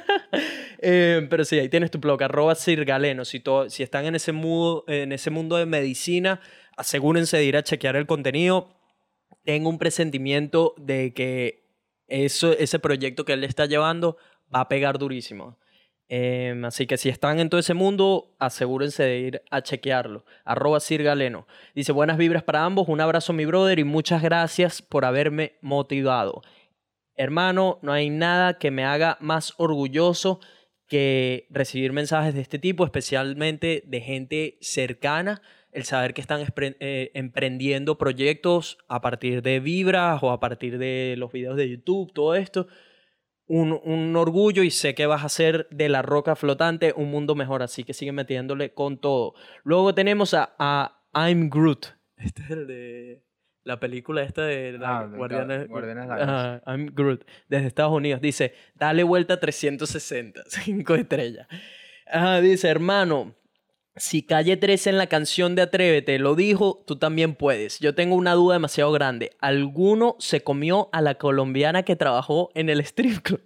Eh, pero sí, ahí tienes tu blog, arroba Sir Galeno. Si, si están en ese, mundo, en ese mundo de medicina, asegúrense de ir a chequear el contenido. Tengo un presentimiento de que eso, ese proyecto que él está llevando va a pegar durísimo. Eh, así que si están en todo ese mundo, asegúrense de ir a chequearlo. Arroba Sir Galeno. Dice, buenas vibras para ambos, un abrazo mi brother y muchas gracias por haberme motivado. Hermano, no hay nada que me haga más orgulloso que recibir mensajes de este tipo, especialmente de gente cercana, el saber que están eh, emprendiendo proyectos a partir de vibras o a partir de los videos de YouTube, todo esto. Un, un orgullo y sé que vas a hacer de la roca flotante un mundo mejor, así que sigue metiéndole con todo. Luego tenemos a, a I'm Groot. Este es el de La película esta de la Ah, Guardianes, Guardianes. Ajá, I'm Groot, desde Estados Unidos. Dice, dale vuelta 360, 5 estrellas. Ajá, dice, hermano, si Calle 13 en la canción de Atrévete lo dijo, tú también puedes. Yo tengo una duda demasiado grande. ¿Alguno se comió a la colombiana que trabajó en el strip club?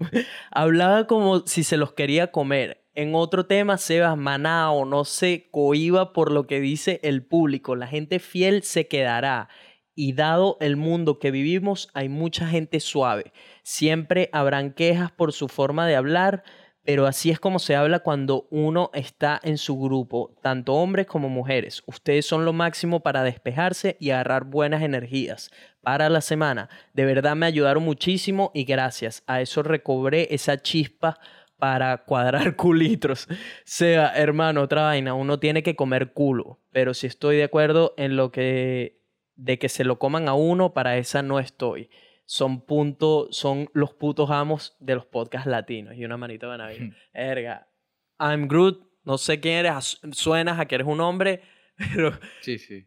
Hablaba como si se los quería comer. En otro tema, Sebas Manao no se cohiba por lo que dice el público. La gente fiel se quedará. Y dado el mundo que vivimos, hay mucha gente suave. Siempre habrán quejas por su forma de hablar, pero así es como se habla cuando uno está en su grupo, tanto hombres como mujeres. Ustedes son lo máximo para despejarse y agarrar buenas energías para la semana. De verdad me ayudaron muchísimo y gracias. A eso recobré esa chispa para cuadrar culitos. Sea, hermano, otra vaina, uno tiene que comer culo, pero si estoy de acuerdo en lo que de que se lo coman a uno, para esa no estoy. Son punto, son los putos amos de los podcasts latinos. Y una manita de Navidad. Erga, I'm Groot, no sé quién eres, as- suenas a que eres un hombre, pero Sí, sí.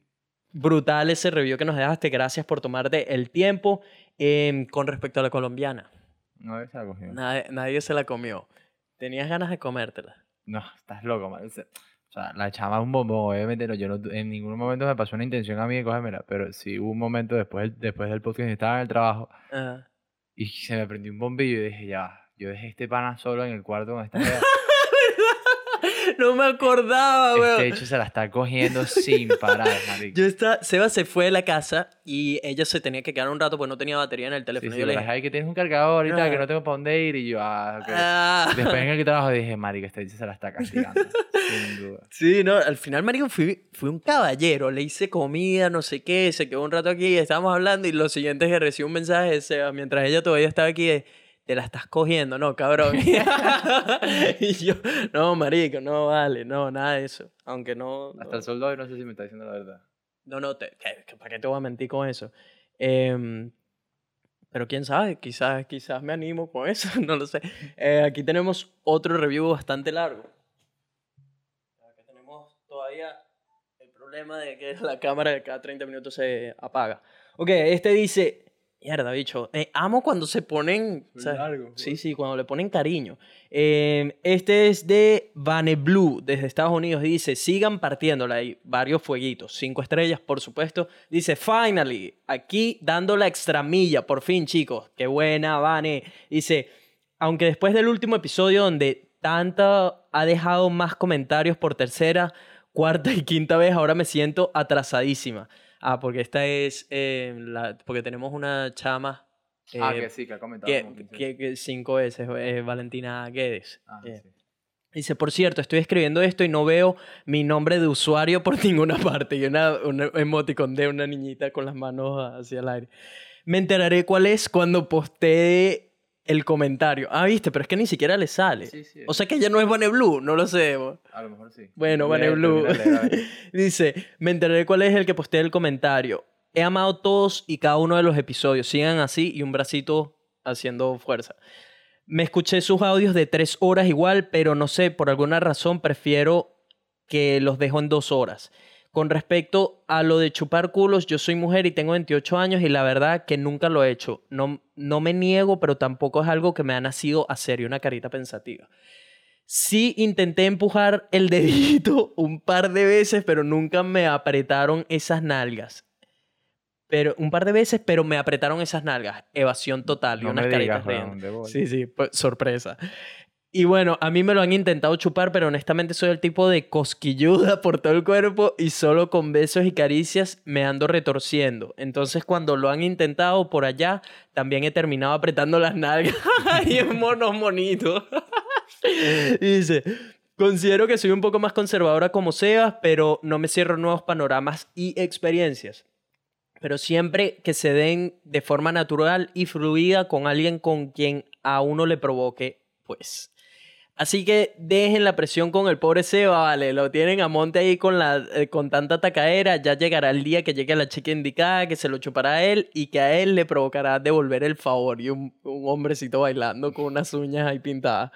brutal ese review que nos dejaste. Gracias por tomarte el tiempo. Em, con respecto a la colombiana, No, esa la cogió. nadie, nadie se la comió. ¿Tenías ganas de comértela? No, estás loco, man. O sea, la chama es un bombón, obviamente no, yo no, en ningún momento me pasó una intención a mí de cogérmela, pero sí hubo un momento después del, después del podcast estaba en el trabajo Ajá. y se me prendió un bombillo y dije, ya, yo dejé este pana solo en el cuarto con esta. no me acordaba, Este weón. hecho se la está cogiendo sin parar, marico. Yo está, Seba se fue de la casa y ella se tenía que quedar un rato porque no tenía batería en el Sí, teléfono. sí, yo le dije, ay, que tienes un cargador y tal, Ah. que no tengo para dónde ir y yo, ah, ok. "Ah". Después en el trabajo dije, marico, este hecho se la está castigando, sin duda. Sí, no, al final, marico, fui, fui un caballero. Le hice comida, no sé qué, se quedó un rato aquí, estábamos hablando y lo siguiente es que recibo un mensaje de Seba mientras ella todavía estaba aquí de, te la estás cogiendo, no, cabrón. y yo, no, marico, no vale, no, nada de eso. Aunque no... no. Hasta el sol de hoy no sé si me está diciendo la verdad. No, no, te, ¿para qué te voy a mentir con eso? Em, pero quién sabe, quizás, quizás me animo con eso, no lo sé. Eh, aquí tenemos otro review bastante largo. Aquí tenemos todavía el problema de que la cámara de cada 30 minutos se apaga. Ok, este dice, mierda, bicho, eh, amo cuando se ponen... Largo, Sí, pues. sí, cuando le ponen cariño. Eh, este es de Vane Blue, desde Estados Unidos. Dice, sigan partiéndola. Hay varios fueguitos. Cinco estrellas, por supuesto. Dice, finally, aquí dando la extramilla. Por fin, chicos. Qué buena, Vane. Dice, aunque después del último episodio donde tanta ha dejado más comentarios por tercera, cuarta y quinta vez, ahora me siento atrasadísima. Ah, porque esta es, eh, la, porque tenemos una chama. ah, eh, que sí, que ha comentado. que, como 15 que- que cinco veces, eh, Valentina Guedes. Ah, Eh, sí. Dice, por cierto, estoy escribiendo esto y no veo mi nombre de usuario por ninguna parte. Y una, una emoticon de una niñita con las manos hacia el aire. Me enteraré cuál es cuando postee el comentario. Ah, viste, pero es que ni siquiera le sale. Sí, sí, O sea que ella no es Vane Blue, no lo sé. bo. A lo mejor sí. Bueno, de- Blue. Dice, me enteraré cuál es el que postea el comentario. He amado todos y cada uno de los episodios. Sigan así y un bracito haciendo fuerza. Me escuché sus audios de tres horas igual, pero no sé, por alguna razón prefiero que los dejo en dos horas. Con respecto a lo de chupar culos, yo soy mujer y tengo 28 años y la verdad que nunca lo he hecho. No, no me niego, pero tampoco es algo que me ha nacido hacer y una carita pensativa. Sí intenté empujar el dedito un par de veces, pero nunca me apretaron esas nalgas. Pero un par de veces, pero me apretaron esas nalgas. Evasión total y No unas me caritas digas, de bola. Sí, sí, pues, sorpresa. Y bueno, a mí me lo han intentado chupar, pero honestamente soy el tipo de cosquilluda por todo el cuerpo y solo con besos y caricias me ando retorciendo. Entonces cuando lo han intentado por allá, también he terminado apretando las nalgas. y es mono monito. Y Dice, considero que soy un poco más conservadora como Sebas, pero no me cierro nuevos panoramas y experiencias. Pero siempre que se den de forma natural y fluida con alguien con quien a uno le provoque, pues. Así que dejen la presión con el pobre Seba, vale, lo tienen a monte ahí con, la, eh, con tanta tacaera, ya llegará el día que llegue la chica indicada, que se lo chupará a él y que a él le provocará devolver el favor y un, un hombrecito bailando con unas uñas ahí pintadas.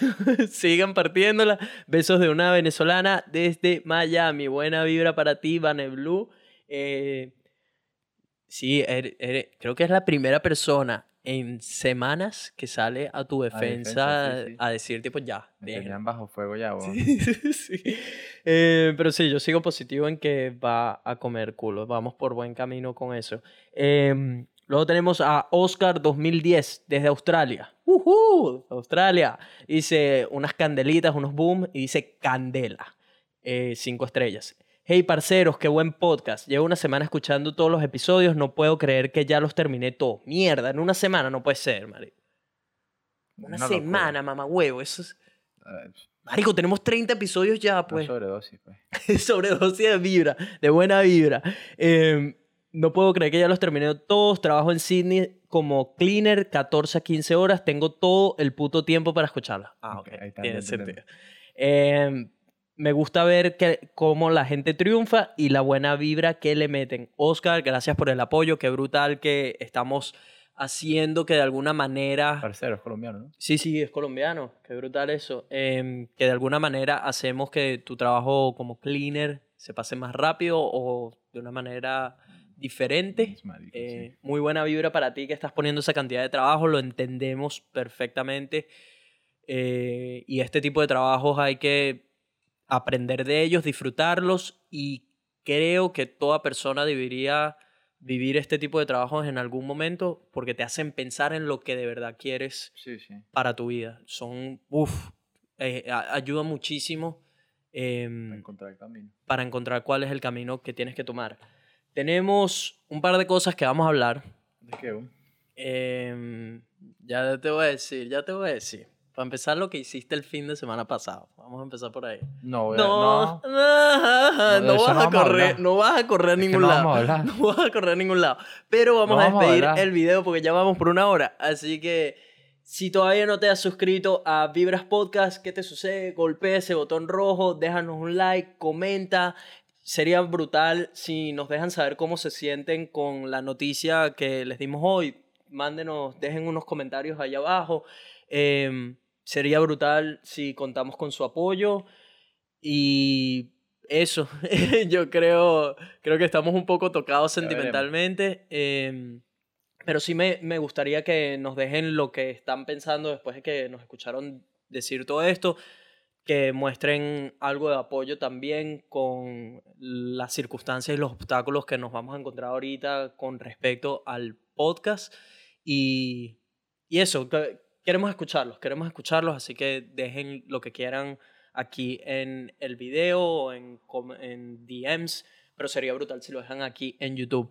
Sigan partiéndola. Besos de una venezolana desde Miami. Buena vibra para ti, Vane Blue. Eh, Sí, eres- eres- creo que es la primera persona en semanas que sale a tu defensa, defensa sí, sí. a decir, tipo, ya, Me tenían bajo fuego ya. Sí, sí. Eh, pero sí, yo sigo positivo en que va a comer culo. Vamos por buen camino con eso. Em, luego tenemos a Oscar 2010 desde Australia. ¡Uhú! Australia. Dice unas candelitas, unos boom y dice candela. Eh, cinco estrellas. Hey, parceros, qué buen podcast. Llevo una semana escuchando todos los episodios. No puedo creer que ya los terminé todos. Mierda, en una semana no puede ser, marico. Una, Una locura. semana, mamá huevo. Eso es... Marico, tenemos 30 episodios ya, Una pues. sobredosis, pues. Sobredosis de vibra, de buena vibra. Eh, no puedo creer que ya los terminé todos. Trabajo en Sydney como cleaner 14 a 15 horas. Tengo todo el puto tiempo para escucharla. Ah, ok. Ok, ahí está, Tiene sentido. Eh, me gusta ver que, cómo la gente triunfa y la buena vibra que le meten. Oscar, gracias por el apoyo. Qué brutal que estamos haciendo que de alguna manera... Parcero, es colombiano, ¿no? Sí, sí, es colombiano. Qué brutal eso. Em, que de alguna manera hacemos que tu trabajo como cleaner se pase más rápido o de una manera diferente. Es marico, Eh, sí. Muy buena vibra para ti que estás poniendo esa cantidad de trabajo, lo entendemos perfectamente. Eh, y este tipo de trabajos hay que aprender de ellos, disfrutarlos y creo que toda persona debería vivir este tipo de trabajos en algún momento porque te hacen pensar en lo que de verdad quieres Sí, sí. para tu vida. Son, uff, ayuda muchísimo em, Para encontrar el camino. para encontrar cuál es el camino que tienes que tomar. Tenemos un par de cosas que vamos a hablar. ¿De qué, weón? Em, ya te voy a decir, ya te voy a decir. Para empezar, lo que hiciste el fin de semana pasado. Vamos a empezar por ahí. No, a- No, no. no, vas a a correr, hablar. no vas a correr a Es que ningún no lado. vamos a. No vas a correr a ningún lado. Pero vamos No a a despedir el video porque ya vamos por una hora. Así que si todavía no te has suscrito a Vibras Podcast, ¿qué te sucede? Golpea ese botón rojo, déjanos un like, comenta. Sería brutal si nos dejan saber cómo se sienten con la noticia que les dimos hoy. Mándenos, dejen unos comentarios allá abajo. Em, sería brutal si contamos con su apoyo. Y eso, yo creo, creo que estamos un poco tocados Ya sentimentalmente. em, pero sí me, me gustaría que nos dejen lo que están pensando después de que nos escucharon decir todo esto. Que muestren algo de apoyo también con las circunstancias y los obstáculos que nos vamos a encontrar ahorita con respecto al podcast. Y, y eso, que- queremos escucharlos, queremos escucharlos, así que dejen lo que quieran aquí en el video o en, DMs, pero sería brutal si lo dejan aquí en YouTube.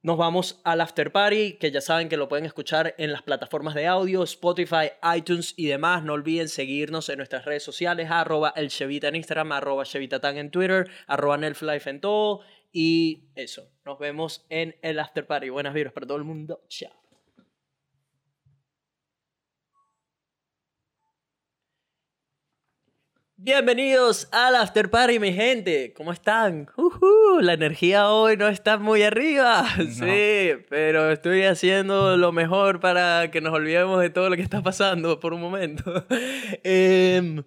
Nos vamos al after party, que ya saben que lo pueden escuchar en las plataformas de audio, Spotify, iTunes y demás. No olviden seguirnos en nuestras redes sociales, arroba el en Instagram, arroba en Twitter, arroba Nelflife en todo. Y eso, nos vemos en el after party. Buenas vibras para todo el mundo. Chao. Bienvenidos al After Party, mi gente. ¿Cómo están? Ujú, la energía hoy no está muy arriba. Sí, pero estoy haciendo lo mejor para que nos olvidemos de todo lo que está pasando por un momento. Em,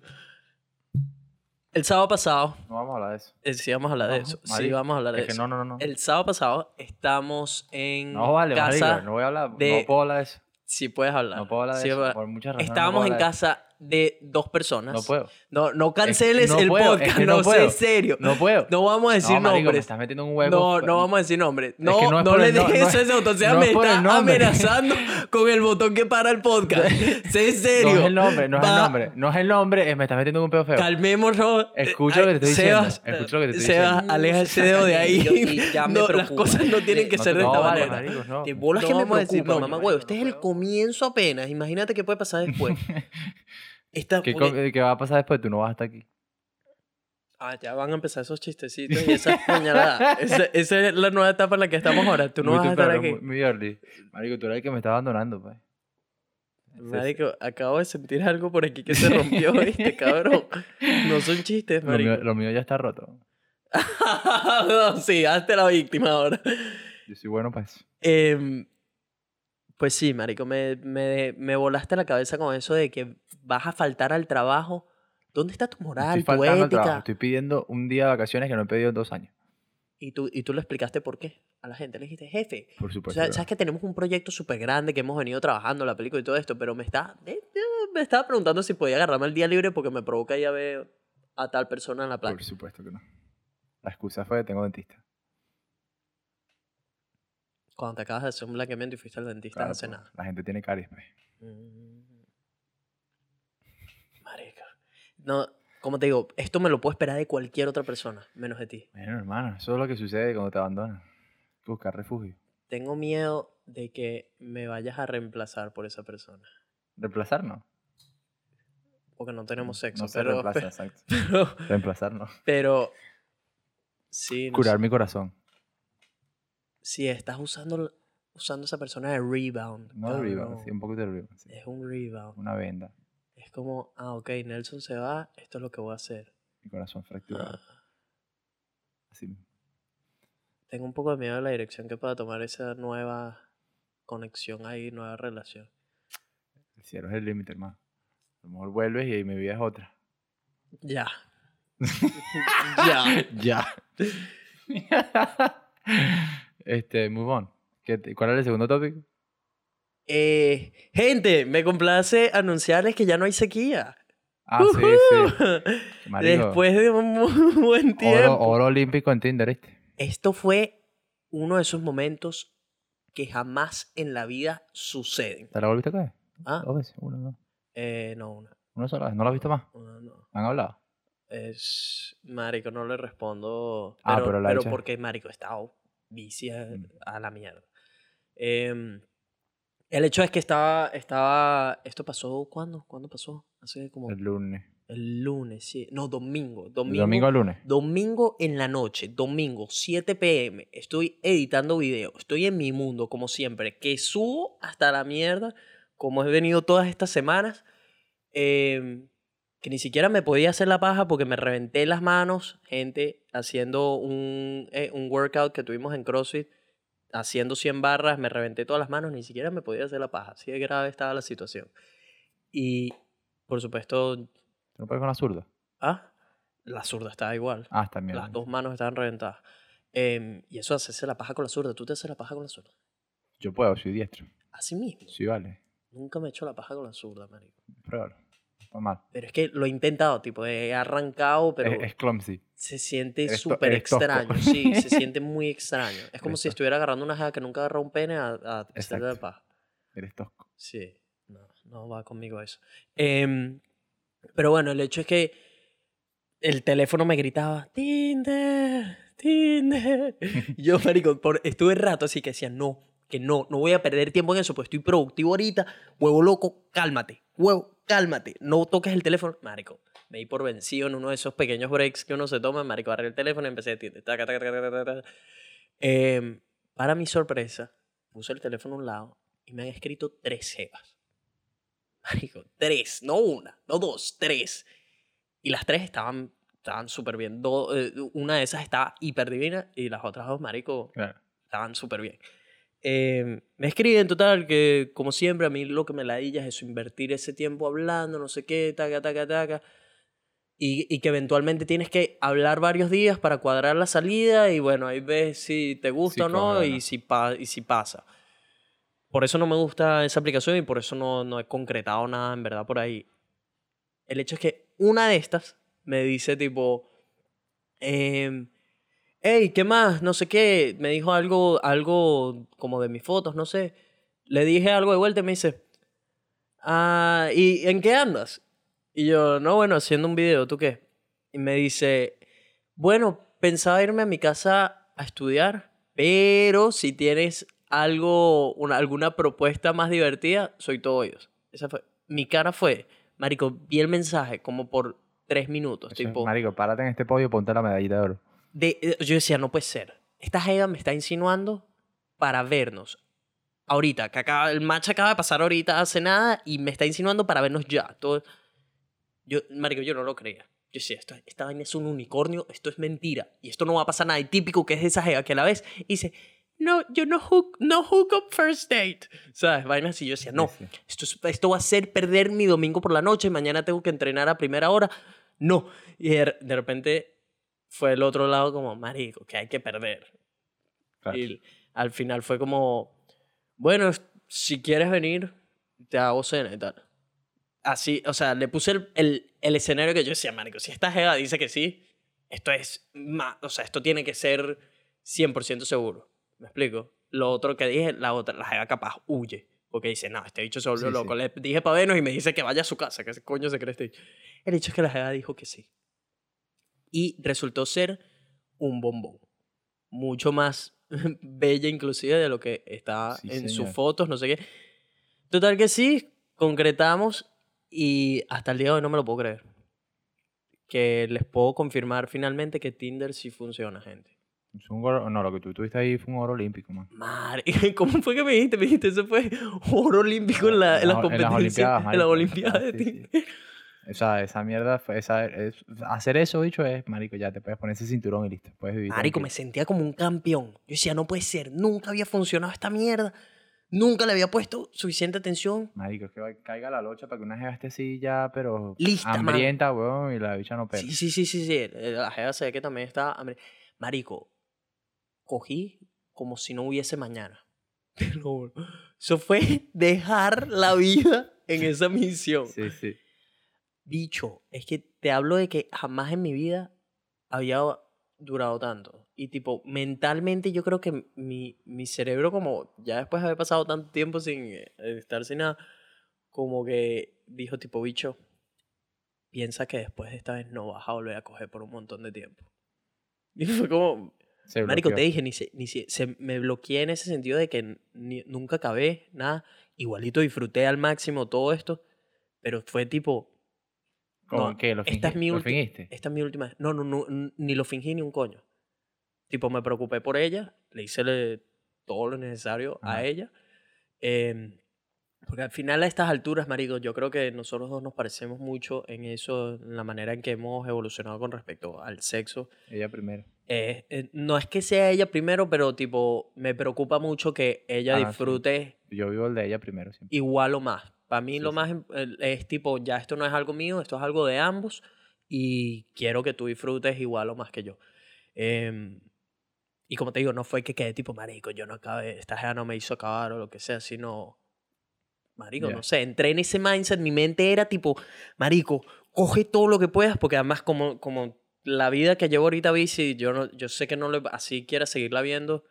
el sábado pasado, No vamos a hablar de eso. eh, sí vamos a hablar de No, eso. Sí, vamos a hablar de Es eso. no, no, no. no. El sábado pasado estamos en No vale, casa. no voy a hablar. de- No puedo hablar de eso. Sí, puedes hablar. No puedo hablar de Sí, eso. Por muchas razones. Estábamos en casa de dos personas. No puedo. No, no canceles no el puedo, es podcast, que no, no sé, puedo. en serio. No puedo. No vamos a decir no, marico, me nombres. estás metiendo en un hueco. No, no vamos a decir nombres. No, que no le dejes no es- ese botón. O sea, no me está amenazando con el botón que para el podcast. sé serio. No es el nombre, no es el nombre. No es el nombre, eh, me estás metiendo en un peo feo. Calmémonos. Escucha lo que te estoy Sebas, diciendo, escucha lo que te estoy Sebas, diciendo. aleja ese dedo de ahí. Ya me las cosas no tienen que No ser te- de no, esta vale, manera. De bolas que me me a decir, preocupa, no, mamá, huevo, este es el comienzo apenas. Imagínate qué puede pasar después. Esta, ¿Qué, porque- co- qué va a pasar después? Tú no vas a estar aquí. Ah, ya van a empezar esos chistecitos y esas puñaladas. esa, esa es la nueva etapa en la que estamos ahora. Tú no Muy vas a estar aquí. Muy, muy early. Marico, tú eres el que me está abandonando, pues. Marico, acabo de sentir algo por aquí que se rompió, ¿viste, cabrón? No son chistes, Lo mío, marico. lo mío ya está roto. sí, hazte la víctima ahora. Yo soy bueno para eso. Em, pues sí, marico, me, me, me volaste la cabeza con eso de que vas a faltar al trabajo. ¿Dónde está tu moral, Estoy tu faltando al ética? trabajo. Estoy pidiendo un día de vacaciones que no he pedido en dos años. Y tú, y tú le explicaste por qué a la gente. Le dijiste, jefe, Por o supuesto. sea, bro. sabes que tenemos un proyecto súper grande que hemos venido trabajando, la película y todo esto, pero me está eh, eh, me estaba preguntando si podía agarrarme el día libre porque me provoca ir a ver a tal persona en la playa. Por supuesto que no. La excusa fue, tengo dentista. Cuando te acabas de hacer un blanqueamiento y fuiste al dentista Claro, hace pues, nada. La gente tiene caries, pues. Mm. Marica. No, como te digo, esto me lo puedo esperar de cualquier otra persona, menos de ti. Bueno, hermano, eso es lo que sucede cuando te abandonan. Buscar refugio. Tengo miedo de que me vayas a reemplazar por esa persona. Reemplazar no. Porque no tenemos sexo. No se pero, reemplaza, exacto. pero, Reemplazar no. pero sí, no Curar sé. mi corazón. Si estás usando, usando esa persona de rebound. No de rebound, sí, un poco de rebound. sí. Es un rebound. Una venda. Es como, ah, ok, Nelson se va, esto es lo que voy a hacer. Mi corazón fracturado. Ah, Así mismo. tengo un poco de miedo de la dirección que pueda tomar esa nueva conexión ahí, nueva relación. El cielo es el límite, hermano. A lo mejor vuelves y mi vida es otra. Ya. ya. Ya. este, move on. ¿Qué ¿Cuál era el segundo tópico? Eh, gente, me complace anunciarles que ya no hay sequía. Ah, sí, sí. Marico, Después de un muy buen tiempo. oro, oro olímpico en Tinder, ¿viste? Esto fue uno de esos momentos que jamás en la vida suceden. ¿Te la volviste a caer? Ah, Dos veces, una, no. eh, no, una, Una sola vez. ¿No la has visto más? una no. ¿Han hablado? Es, marico, no le respondo. Ah, pero, pero la pero porque, marico, estado vicia Mm. a la mierda. Em, el hecho es que estaba, estaba, esto pasó, ¿cuándo? ¿Cuándo pasó? Hace como El lunes. el lunes, sí. No, domingo. ¿El Domingo, domingo al lunes? Domingo en la noche, domingo, 7 pm, estoy editando video, estoy en mi mundo, como siempre, que subo hasta la mierda, como he venido todas estas semanas, em, que ni siquiera me podía hacer la paja porque me reventé las manos, gente, haciendo un, eh, un workout que tuvimos en CrossFit, haciendo 100 barras, me reventé todas las manos, ni siquiera me podía hacer la paja, así de grave estaba la situación. Y, por supuesto, ¿Tú no puedes con la zurda? ah, la zurda estaba igual. Ah, bien. Las dos manos estaban reventadas. Em, y eso hacerse la paja con la zurda. ¿Tú te haces la paja con la zurda? Yo puedo, soy diestro. Así mismo. Sí, vale. Nunca me he hecho la paja con la zurda, marico. Pruébalo. Está mal. Pero es que lo he intentado, tipo, he arrancado, pero Es, es clumsy. se siente súper extraño. Sí, se siente muy extraño. Es como Eres si estuviera agarrando una jeva que nunca agarró un pene a, a Exacto. paja. Eres tosco. Sí, no, no va conmigo eso. Em, pero bueno, el hecho es que el teléfono me gritaba, Tinder, Tinder. Yo, marico, por, estuve rato así que decía, no, que no, no voy a perder tiempo en eso, pues estoy productivo ahorita, huevo loco, cálmate, huevo, cálmate, no toques el teléfono. Marico, me di por vencido en uno de esos pequeños breaks que uno se toma, marico, agarré el teléfono y empecé a Tinder. taca, taca, taca, taca, taca. Em, para mi sorpresa, puse el teléfono a un lado y me han escrito tres jevas. Marico, tres, no una, no dos, tres. Y las tres estaban estaban súper bien. Do- eh, una de esas estaba hiper divina y las otras dos, marico, Claro. estaban súper bien. Eh, me escriben total que, como siempre, a mí lo que me ladilla es eso, invertir ese tiempo hablando, no sé qué, taca, taca, taca. Y, y que eventualmente tienes que hablar varios días para cuadrar la salida y bueno, ahí ves si te gusta Sí, o no y si, pa- y si pasa. Por eso no me gusta esa aplicación y por eso no, no he concretado nada en verdad por ahí. El hecho es que una de estas me dice tipo, em, hey, ¿qué más? No sé qué. Me dijo algo, algo como de mis fotos, no sé. Le dije algo de vuelta y me dice, ah, ¿y en qué andas? Y yo, no, bueno, haciendo un video, ¿tú qué? Y me dice, bueno, pensaba irme a mi casa a estudiar, pero si tienes algo, una, alguna propuesta más divertida, soy todo oídos. Esa fue. Mi cara fue, marico, vi el mensaje como por tres minutos, tipo... Marico, párate en este podio y ponte la medallita de oro. De- eh, yo decía, no puede ser. Esta jeva me está insinuando para vernos. Ahorita, que acaba, el match acaba de pasar ahorita hace nada y me está insinuando para vernos ya. Todo, yo, marico, yo no lo creía. Yo decía, esto, esta vaina es un unicornio, esto es mentira. Y esto no va a pasar nada. Y típico que es de esa jeva que a la vez y dice, no, yo no hook, no hook up first date. ¿Sabes? Vainas así. Yo decía, no, esto, es- esto va a ser perder mi domingo por la noche, mañana tengo que entrenar a primera hora. No. Y de repente fue el otro lado como, marico, que hay que perder. Claro. Y al final fue como, bueno, si quieres venir, te hago cena y tal. Así, o sea, le puse el, el, el escenario que yo decía, marico, si esta jeva dice que sí, esto es más, o sea, esto tiene que ser 100% seguro. ¿Me explico? Lo otro que dije, la otra, la jeva capaz huye. Porque dice, no, este bicho se volvió Sí, loco. sí. Le dije para vernos y me dice que vaya a su casa. ¿Qué coño se cree este bicho? El hecho es que la jeva dijo que sí. Y resultó ser un bombón. Mucho más bella inclusive de lo que estaba Sí, en sus señor. fotos, no sé qué. Total que sí, concretamos y hasta el día de hoy no me lo puedo creer. Que les puedo confirmar finalmente que Tinder sí funciona, gente. Es un oro- no, lo que tú tuviste ahí fue un oro olímpico, man. Madre, ¿cómo fue que me dijiste? Me dijiste, eso fue oro olímpico en, la, en las En las competencias. Olimpiadas, en las. Olimpiadas de Ah, sí, Tinder. sí. O sea, esa mierda, fue- esa, es- hacer eso, dicho, es, marico, ya te puedes poner ese cinturón y listo. Puedes vivir. Marico, me sentía como un campeón. Yo decía, no puede ser, nunca había funcionado esta mierda. Nunca le había puesto suficiente atención. Marico, es que caiga la locha para que una jeva esté así ya, pero Lista, hambrienta, weón, y la bicha no pela. Sí, sí, sí, sí, sí. La jeva se ve que también está. Marico, cogí como si no hubiese mañana. Eso fue dejar la vida en esa misión. sí, sí. Bicho, es que te hablo de que jamás en mi vida había durado tanto. Y tipo, mentalmente yo creo que mi, mi cerebro como, ya después de haber pasado tanto tiempo sin eh, estar sin nada, como que dijo tipo, bicho, piensa que después de esta vez no vas a volver a coger por un montón de tiempo. Y fue como, Se Marico, te dije, ni se, ni se, se- me bloqueé en ese sentido de que ni- nunca acabé, nada. Igualito disfruté al máximo todo esto, pero fue tipo, ¿Cómo no, que ¿Lo, esta es mi ¿Lo fingiste? esta es mi última vez. No, no, no, ni lo fingí ni un coño. Tipo, me preocupé por ella, le hice le- todo lo necesario a Ajá. ella. em, porque al final a estas alturas, marico, yo creo que nosotros dos nos parecemos mucho en eso, en la manera en que hemos evolucionado con respecto al sexo. Ella primero. Eh, eh, no es que sea ella primero, pero tipo, me preocupa mucho que ella Ah, sí. disfrute Yo vivo el de ella primero siempre. igual o más. Para mí Sí, lo más es tipo, ya esto no es algo mío, esto es algo de ambos y quiero que tú disfrutes igual o más que yo. Em, y como te digo, no fue que quede tipo, marico, yo no acabé, esta jeva no me hizo acabar o lo que sea, sino, marico, Ya. no sé, entré en ese mindset, mi mente era tipo, marico, coge todo lo que puedas, porque además como, como la vida que llevo ahorita bici, yo, no, yo sé que no le, así quiera seguirla viendo,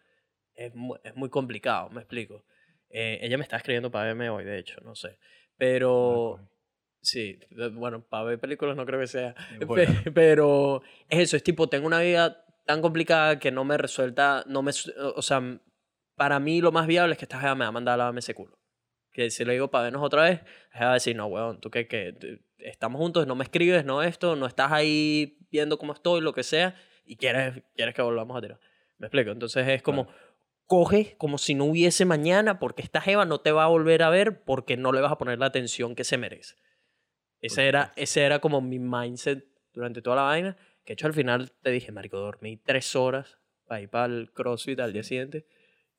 es muy, es muy complicado, me explico. Eh, ella me está escribiendo para verme hoy, de hecho, no sé. Pero, Marco, sí, bueno, para ver películas no creo que sea. Bueno. Pe- Pero es eso, es tipo, tengo una vida tan complicada que no me resuelta, no me, o sea, para mí lo más viable es que esta jeva me va a mandar a lavarme ese culo. Que si le digo para vernos otra vez, ella va a decir, no, weón, tú que, que estamos juntos, no me escribes, no esto, no estás ahí viendo cómo estoy, lo que sea, y quieres, quieres que volvamos a tirar. ¿Me explico? Entonces es como, coge como si no hubiese mañana, porque esta jeva no te va a volver a ver porque no le vas a poner la atención que se merece. Ese era, ese era como mi mindset durante toda la vaina. Que de hecho al final te dije, marico, dormí tres horas para ir para el CrossFit al día siguiente,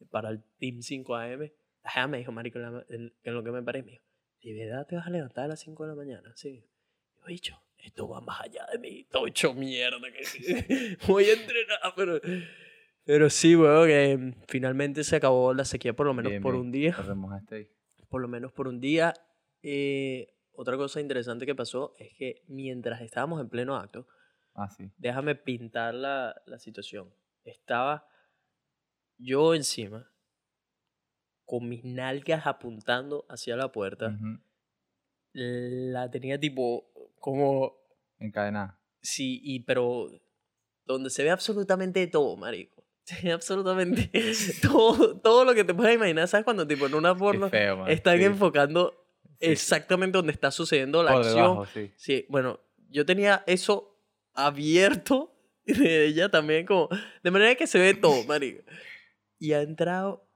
para el Team 5am. La jeva me dijo, marico, en lo que me paré, me dijo, ¿de verdad te vas a levantar a las 5 de la mañana? Sí. Yo he dicho, esto va más allá de mí, estoy hecho mierda. Que voy a entrenar, pero... Pero sí, weón, que mm, finalmente se acabó la sequía por lo menos Bien, por bien. un día. Te remojaste ahí. Por lo menos por un día. Eh, otra cosa interesante que pasó es que mientras estábamos en pleno acto, Ah, sí. déjame pintar la, la situación. Estaba yo encima, con mis nalgas apuntando hacia la puerta. La tenía tipo como Encadenada. Sí, y pero donde se ve absolutamente todo, marico. Ve absolutamente todo, todo lo que te puedas imaginar. ¿Sabes cuando tipo en una porno feo, están Sí. enfocando Sí, sí. exactamente donde está sucediendo la Por acción? debajo, sí. Sí, bueno, yo tenía eso abierto de ella también como de manera que se ve todo, marico. Y ha entrado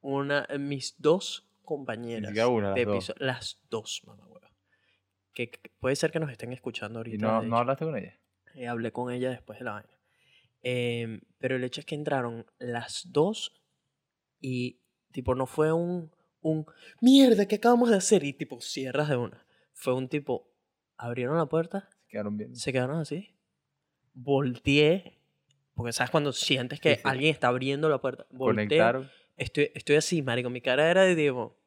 una mis dos compañeras una, las de dos. las dos, mamá hueva. Que que puede ser que nos estén escuchando ahorita. ¿Y no, no hablaste con ella? Eh, hablé con ella después de la vaina. Em, pero el hecho es que entraron las dos y, tipo, no fue un, un mierda, ¿qué acabamos de hacer? Y, tipo, cierras de una. Fue un tipo, abrieron la puerta, Se quedaron bien. se quedaron así volteé, porque sabes cuando sientes que Sí, sí. alguien está abriendo la puerta, volteé, Conectaron. estoy, estoy así, marico, mi cara era de Diego.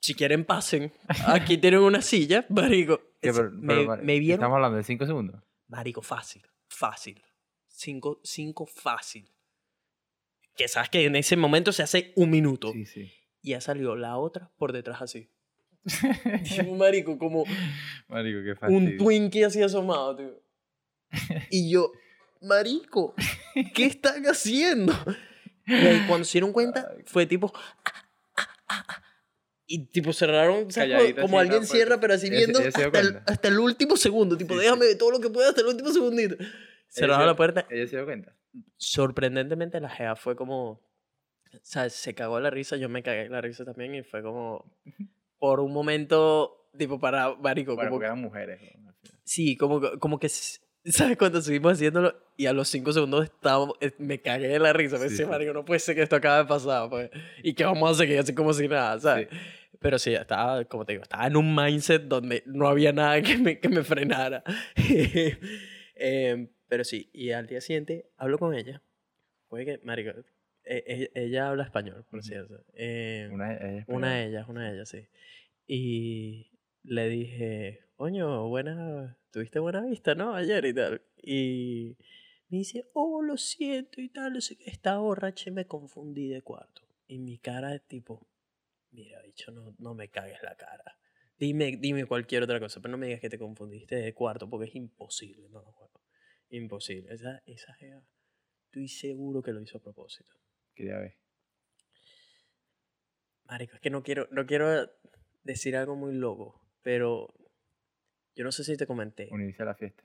Si quieren pasen, aquí tienen una silla, marico. ¿Qué, Es- pero- me, pero, Mar- me vieron, Estamos hablando de 5 segundos. marico, fácil, fácil. Cinco, cinco fácil. Que sabes que en ese momento se hace un minuto. Sí, sí. Y ya salió la otra por detrás así. Un marico, como Marico, qué un. Twinkie así asomado, tío. Y yo, marico, ¿qué están haciendo? Y ahí cuando se dieron cuenta, fue tipo... Y tipo cerraron, ¿sabes? Como- alguien ¿no? cierra, pero así viendo hasta el, cuenta. hasta el último segundo. Tipo, Sí, déjame sí. todo lo que pueda hasta el último segundito. Cerraron se- la puerta. Ella se dio cuenta. Sorprendentemente la jea fue como... O sea, se cagó la risa, yo me cagué la risa también y fue como... Por un momento, tipo, para marico, Bueno, como porque eran mujeres. ¿no? Sí, como, que- como que, ¿sabes? Cuando seguimos haciéndolo y a los cinco segundos estábamos, eh, me cagué de la risa. Me Sí, decía, sí. marico, no puede ser que esto acabe de pasar, pues. ¿Y qué vamos a seguir así como si nada, sabes? Pero sí, estaba, como te digo, estaba en un mindset donde no había nada que me, que me frenara. Em, pero sí, y al día siguiente hablo con ella. Puede que, marico, e- e- ella habla español, por Ujú. cierto. Em, Una, ella es una de ellas, una de ellas, sí. Y le dije, coño, buena, tuviste buena vista, ¿no? Ayer y tal. Y me dice, oh, lo siento y tal, no estaba borracha y me confundí de cuarto. Y mi cara es tipo, mira, bicho, no, no me cagues la cara. Dime, dime cualquier otra cosa, pero no me digas que te confundiste de cuarto porque es imposible, no, juego. Imposible. Esa, esa jeva, estoy seguro que lo hizo a propósito. Quería ver. Marico, es que no quiero, no quiero decir algo muy loco, pero yo no sé si te comenté. Unirse a la fiesta.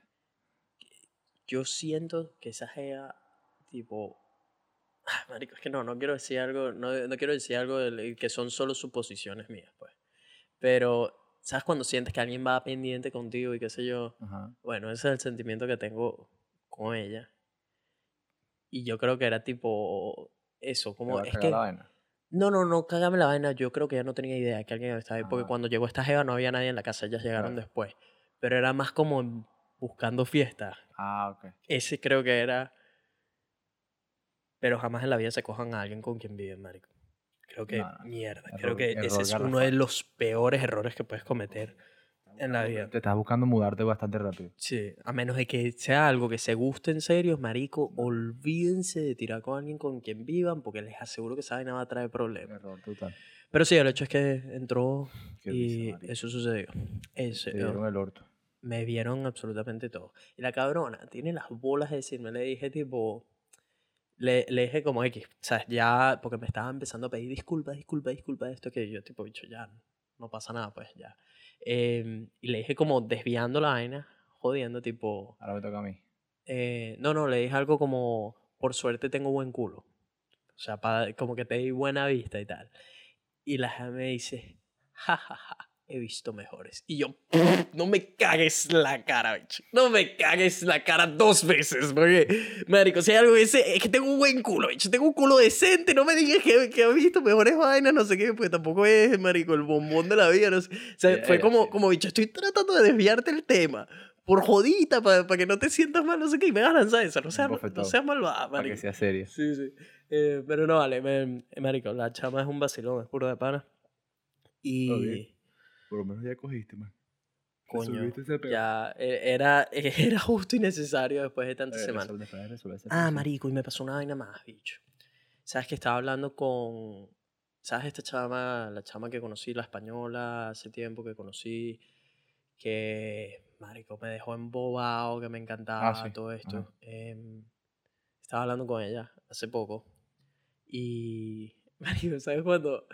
Yo siento que esa gea, tipo. Ah, Marico, es que no, no quiero decir algo, no, no quiero decir algo que son solo suposiciones mías, pues. Pero, ¿sabes cuando sientes que alguien va pendiente contigo y qué sé yo? Ajá. Bueno, ese es el sentimiento que tengo con ella. Y yo creo que era tipo eso, como es que la vaina. No, no, no, cágame la vaina. Yo creo que ya no tenía idea que alguien estaba ahí. Porque Ah. cuando llegó esta jeva no había nadie en la casa. Ellas llegaron Claro. después. Pero era más como buscando fiesta. Ah, ok. Ese creo que era... Pero jamás en la vida se cojan a alguien con quien viven, marico. Creo que, No, no. mierda. Error- creo que ese es uno de los peores errores que puedes cometer en la vida. Te estás buscando mudarte bastante rápido. Sí, a menos de que sea algo que se guste en serio, marico, olvídense de tirar con alguien con quien vivan, porque les aseguro que esa vaina va a traer problemas. Error total. Pero sí, el hecho es que entró Qué y marico. eso sucedió. Ese, Te dieron el orto. me vieron absolutamente todo. Y la cabrona tiene las bolas de decirme, le dije tipo, le, le dije como X, o sea, ya, porque me estaba empezando a pedir disculpas, disculpas, disculpas, esto que yo tipo, bicho, ya, no pasa nada, pues ya. Em, y le dije como desviando la vaina, jodiendo, tipo, Ahora me toca a mí. eh, no, no, le dije algo como, por suerte tengo buen culo. O sea, pa- como que te di buena vista y tal. Y la me dice, jajaja, he visto mejores. Y yo, no me cagues la cara, bicho. No me cagues la cara dos veces, porque, marico, si hay algo que sé, es que tengo un buen culo, bicho. Tengo un culo decente, no me digas que, que he visto mejores vainas, no sé qué, pues tampoco es, marico, el bombón de la vida, no sé. O sea, Ya, fue ya, como, sí. como, bicho, estoy tratando de desviarte el tema por jodita, para que no te sientas mal, no sé qué, y me vas a lanzar esa, no seas, no, seas malvada, Para que marico. sea seria. Sí, sí. Eh, pero no, vale, me- eh, marico, la chama es un vacilón, es puro de pana. Y, Ok. Por lo menos ya cogiste, man. coño, ya eh, era, era justo y necesario después de tantas Eh, semanas. resolver Ah, marico, y me pasó una vaina más, bicho. Sabes que estaba hablando con, ¿sabes esta chama, la chama que conocí, la española, hace tiempo que conocí, que, marico, me dejó embobado, que me encantaba Ah, sí, todo esto. Em, estaba hablando con ella hace poco y, marico, ¿sabes cuando,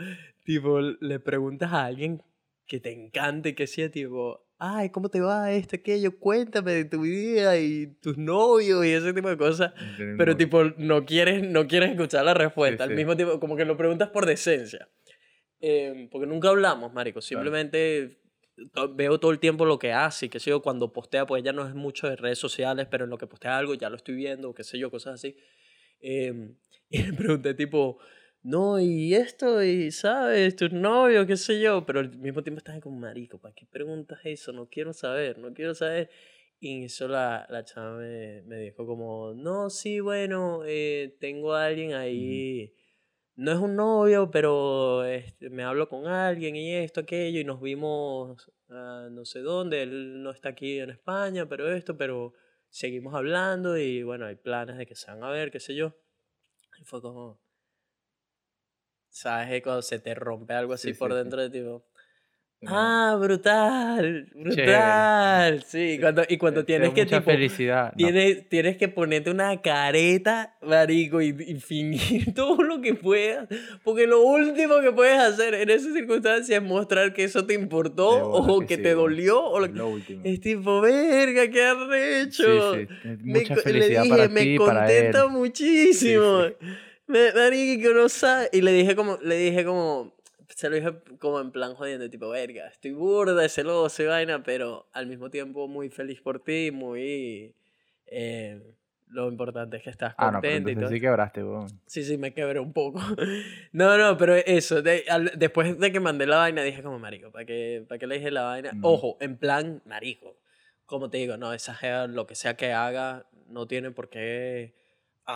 tipo, le preguntas a alguien que te encante, que sea tipo, ay, ¿cómo te va esto, aquello? Cuéntame de tu vida y tus novios y ese tipo de cosas. Pero novio. tipo, no quieres, no quieres escuchar la respuesta. Sí, Al sí. mismo tiempo, como que lo preguntas por decencia. Eh, porque nunca hablamos, marico. Simplemente to- veo todo el tiempo lo que hace y qué sé yo. Cuando postea, pues ya no es mucho de redes sociales, pero en lo que postea algo ya lo estoy viendo, qué sé yo, cosas así. Eh, y le pregunté tipo, no, y esto, y sabes, tus novios, qué sé yo. Pero al mismo tiempo estás como, marico, ¿para qué preguntas eso? No quiero saber, no quiero saber. Y eso la, la chava me, me dijo como, no, sí, bueno, eh, tengo a alguien ahí, no es un novio, pero este, me hablo con alguien y esto, aquello, y nos vimos a no sé dónde, él no está aquí en España, pero esto, pero seguimos hablando y bueno, hay planes de que se van a ver, qué sé yo. Y fue como, ¿sabes? Cuando se te rompe algo así Sí, por sí, sí. dentro de ti, tipo, Ah, brutal, brutal. Sí, cuando, y cuando tienes que mucha tipo, felicidad. no, tienes, tienes que ponerte una careta, marico, y, y fingir todo lo que puedas, porque lo último que puedes hacer en esas circunstancias es mostrar que eso te de importó o que sí, te dolió o lo que... lo último. Es tipo, verga, qué arrecho. Sí, sí, Me mucha co- felicidad le dije, para me ti y para él. contenta muchísimo. Marico, que no sabe. Y le dije como, le dije como, se lo dije como en plan jodiendo, tipo, verga, estoy burda, celoso y vaina, pero al mismo tiempo muy feliz por ti, muy... eh, lo importante es que estás Ah, no, pero y todo. sí quebraste, weón. Sí, sí, me quebré un poco. No, no, pero eso, de- al- después de que mandé la vaina, dije como, marico, ¿para qué, ¿para qué le dije la vaina? Ujú. Ojo, en plan, marico, como te digo, no, esa lo que sea que haga, no tiene por qué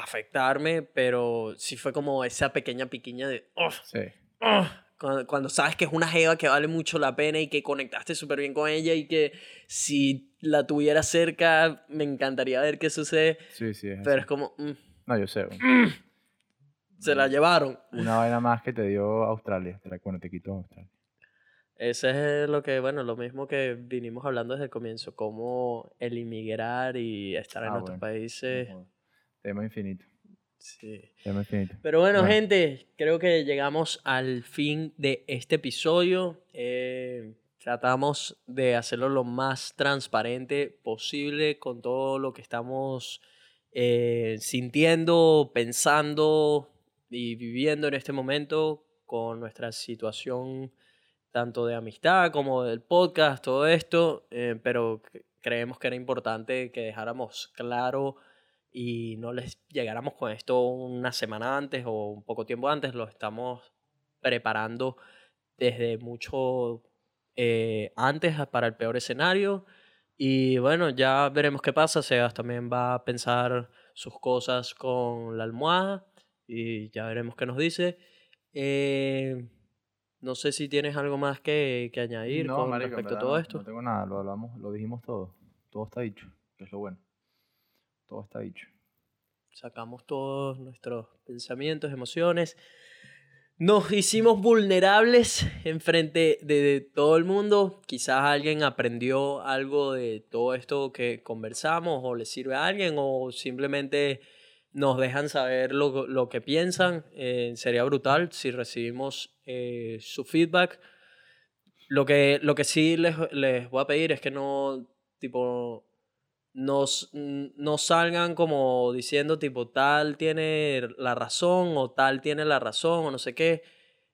afectarme, pero sí fue como esa pequeña piquiña de, oh, Sí. oh, cuando, cuando sabes que es una jeva que vale mucho la pena y que conectaste súper bien con ella y que si la tuviera cerca, me encantaría ver qué sucede, Sí, sí, es pero así. es como, mm, No, yo sé. weón. se la llevaron. Una vaina más que te dio Australia. Te la, bueno, te quitó Australia. Ese es lo que, bueno, lo mismo que vinimos hablando desde el comienzo, cómo el inmigrar y estar en Ah, nuestros bueno, países. No jodas. Tema infinito. Sí. Tema infinito. Pero bueno, Bueno. gente, creo que llegamos al fin de este episodio. Eh, tratamos de hacerlo lo más transparente posible con todo lo que estamos eh, sintiendo, pensando y viviendo en este momento con nuestra situación tanto de amistad como del podcast, todo esto, eh, pero creemos que era importante que dejáramos claro y no les llegáramos con esto una semana antes o un poco tiempo antes, lo estamos preparando desde mucho eh, antes a- para el peor escenario. Y bueno, ya veremos qué pasa. Sebas también va a pensar sus cosas con la almohada y ya veremos qué nos dice. Eh, no sé si tienes algo más que, que añadir No, con marico, respecto a todo esto. No tengo nada, lo hablamos, lo dijimos todo. Todo está dicho, que es lo bueno. Todo está dicho. sacamos todos nuestros pensamientos, emociones. Nos hicimos vulnerables en frente de, de todo el mundo. Quizás alguien aprendió algo de todo esto que conversamos o le sirve a alguien o simplemente nos dejan saber lo, lo que piensan. Eh, sería brutal si recibimos eh, su feedback. Lo que, lo que sí les, les voy a pedir es que no, tipo, nos, no salgan como diciendo tipo tal tiene la razón o tal tiene la razón o no sé qué.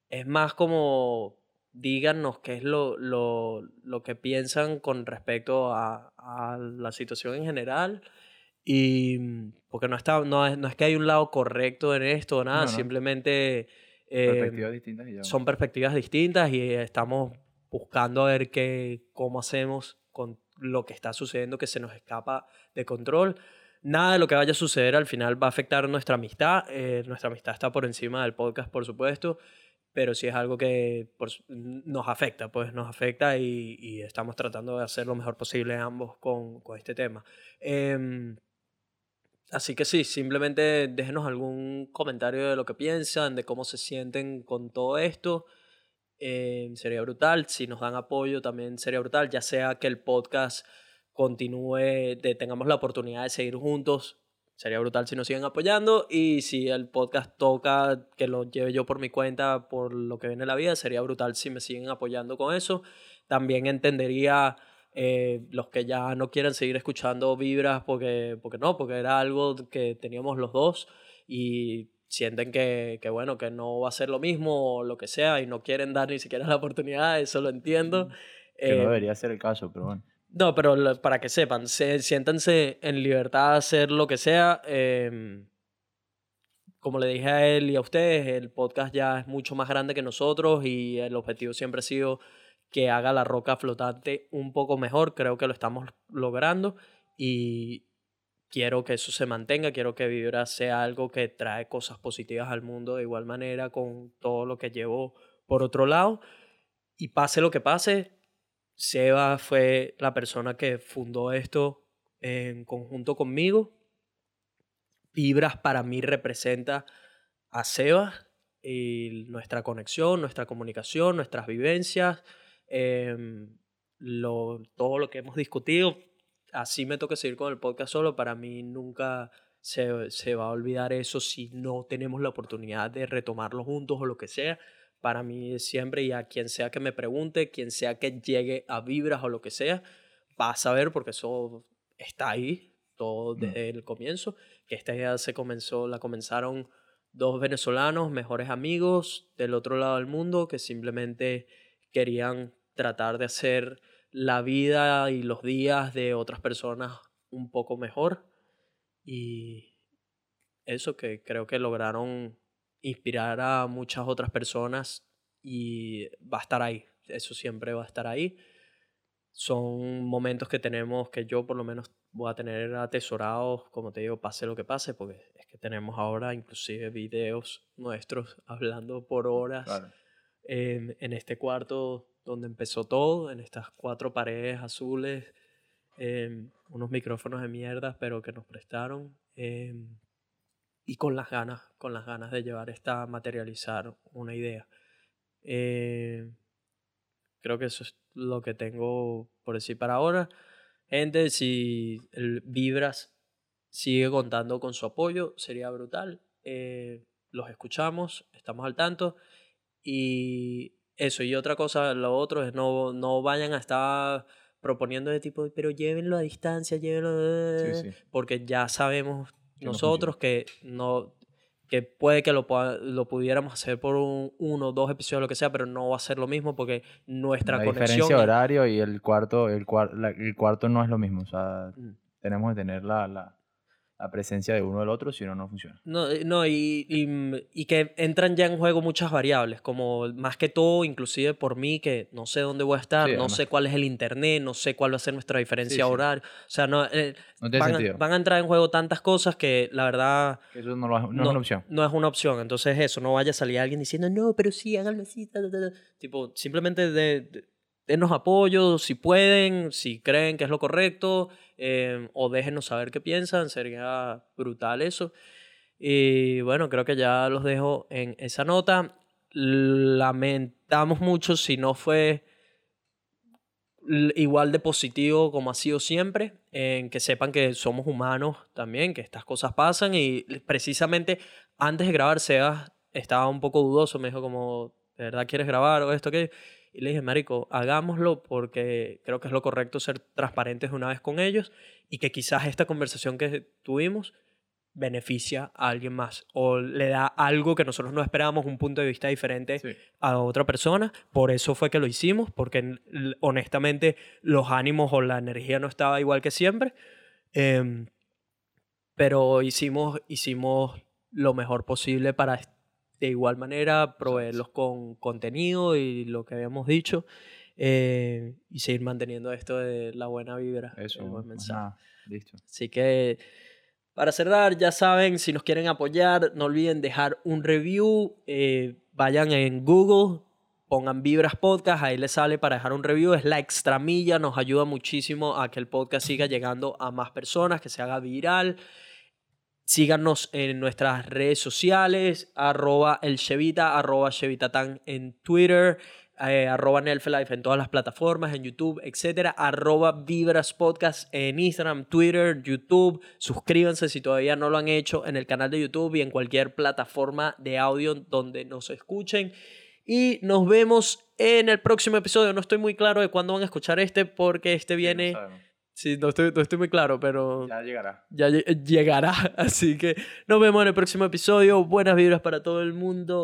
Es más como díganos qué es lo, lo, lo que piensan con respecto a, a la situación en general. Y mm, porque no, está, no, es, no es que hay un lado correcto en esto o nada, No, no. simplemente eh, Perspectivas distintas y ya. son perspectivas distintas y estamos buscando a ver qué, cómo hacemos con lo que está sucediendo que se nos escapa de control. Nada de lo que vaya a suceder al final va a afectar nuestra amistad. eh, nuestra amistad está por encima del podcast, por supuesto, pero sí es algo que por nos afecta, pues nos afecta y, y estamos tratando de hacer lo mejor posible ambos con, con este tema. Em, Así que sí, simplemente déjenos algún comentario de lo que piensan, de cómo se sienten con todo esto. Eh, sería brutal. Si nos dan apoyo también sería brutal, ya sea que el podcast continúe, tengamos la oportunidad de seguir juntos. Sería brutal si nos siguen apoyando y si el podcast toca que lo lleve yo por mi cuenta por lo que viene la vida, sería brutal si me siguen apoyando con eso. También entendería eh, los que ya no quieren seguir escuchando vibras porque, porque no, porque era algo que teníamos los dos y sienten que, que bueno, que no va a ser lo mismo o lo que sea y no quieren dar ni siquiera la oportunidad, eso lo entiendo. Que Eh, no debería ser el caso, pero bueno. no, pero lo- para que sepan, se, siéntanse en libertad de hacer lo que sea. eh, como le dije a él y a ustedes, el podcast ya es mucho más grande que nosotros y el objetivo siempre ha sido que haga la roca flotante un poco mejor. Creo que lo estamos logrando y quiero que eso se mantenga, quiero que Vibra sea algo que trae cosas positivas al mundo de igual manera con todo lo que llevo por otro lado. Y pase lo que pase, Seba fue la persona que fundó esto en conjunto conmigo. Vibras para mí representa a Seba y nuestra conexión, nuestra comunicación, nuestras vivencias, em, lo, todo lo que hemos discutido. Así me toca seguir con el podcast solo. Para mí nunca se, se va a olvidar eso si no tenemos la oportunidad de retomarlo juntos o lo que sea. Para mí siempre y a quien sea que me pregunte, quien sea que llegue a vibras o lo que sea, va a saber porque eso está ahí todo Mm. desde el comienzo, que esta idea se comenzó, la comenzaron dos venezolanos, mejores amigos del otro lado del mundo, que simplemente querían tratar de hacer la vida y los días de otras personas un poco mejor. Y eso que creo que lograron inspirar a muchas otras personas y va a estar ahí. Eso siempre va a estar ahí. Son momentos que tenemos que yo por lo menos voy a tener atesorados, como te digo, pase lo que pase, porque es que tenemos ahora inclusive videos nuestros hablando por horas Claro. en este cuarto donde empezó todo, en estas cuatro paredes azules, em, unos micrófonos de mierda, pero que nos prestaron, em, y con las ganas, con las ganas de llevar esta, materializar una idea. Eh, creo que eso es lo que tengo por decir para ahora. Gente, si el Vibras sigue contando con su apoyo, sería brutal. Eh, los escuchamos, estamos al tanto. Y eso, y otra cosa, lo otro es no, no vayan a estar proponiendo de tipo, pero llévenlo a distancia, llévenlo. Sí, sí. Porque ya sabemos Que no nosotros que no que puede que lo, lo pudiéramos hacer por un, uno o dos episodios, lo que sea, pero no va a ser lo mismo porque nuestra La conexión... diferencia de horario y el cuarto, el, cuar- la- el cuarto no es lo mismo. O sea, Mm. tenemos que tener la, la, la presencia de uno del otro, si no, no funciona. No, eh, no y, y, mm, y que entran ya en juego muchas variables, como más que todo, inclusive por mí, que no sé dónde voy a estar, Sí, no además. sé cuál es el internet, no sé cuál va a ser nuestra diferencia sí. horaria. O sea, no, eh, No tiene van, a, sentido. van a entrar en juego tantas cosas que la verdad Que Eso no, lo- no es una opción. no es una opción. Entonces eso, no vaya a salir alguien diciendo, no, pero sí, háganlo así. ta, ta, ta, ta". Tipo, simplemente de, de- denos apoyo si pueden, si creen que es lo correcto, eh, o déjenos saber qué piensan, sería brutal eso. Y bueno, creo que ya los dejo en esa nota. Lamentamos mucho si no fue igual de positivo como ha sido siempre, en que sepan que somos humanos también, que estas cosas pasan y precisamente antes de grabar Sebas estaba un poco dudoso, me dijo como, ¿de verdad quieres grabar o esto qué? Y le dije, Marico, hagámoslo porque creo que es lo correcto ser transparentes una vez con ellos y que quizás esta conversación que tuvimos beneficia a alguien más o le da algo que nosotros no esperábamos, un punto de vista diferente Sí. a otra persona. Por eso fue que lo hicimos, porque honestamente los ánimos o la energía no estaba igual que siempre. Em, pero hicimos, hicimos lo mejor posible para de igual manera proveerlos con contenido y lo que habíamos dicho eh, y seguir manteniendo esto de la buena vibra. Eso, el buen mensaje. nada. Listo. Así que para cerrar, ya saben, si nos quieren apoyar, no olviden dejar un review. eh, vayan en Google, pongan Vibras Podcast, ahí les sale para dejar un review. Es la extra milla, nos ayuda muchísimo a que el podcast siga llegando a más personas, que se haga viral. Síganos en nuestras redes sociales, arroba el Chevita, arroba Chevitatán en Twitter, eh, arroba Nelfelife en todas las plataformas, en YouTube, etcétera, arroba Vibras Podcast en Instagram, Twitter, YouTube. Suscríbanse si todavía no lo han hecho en el canal de YouTube y en cualquier plataforma de audio donde nos escuchen. Y nos vemos en el próximo episodio. No estoy muy claro de cuándo van a escuchar este porque este viene... Sí, no estoy, no estoy muy claro, pero Ya llegará. ya lle- llegará. Así que nos vemos en el próximo episodio. Buenas vibras para todo el mundo.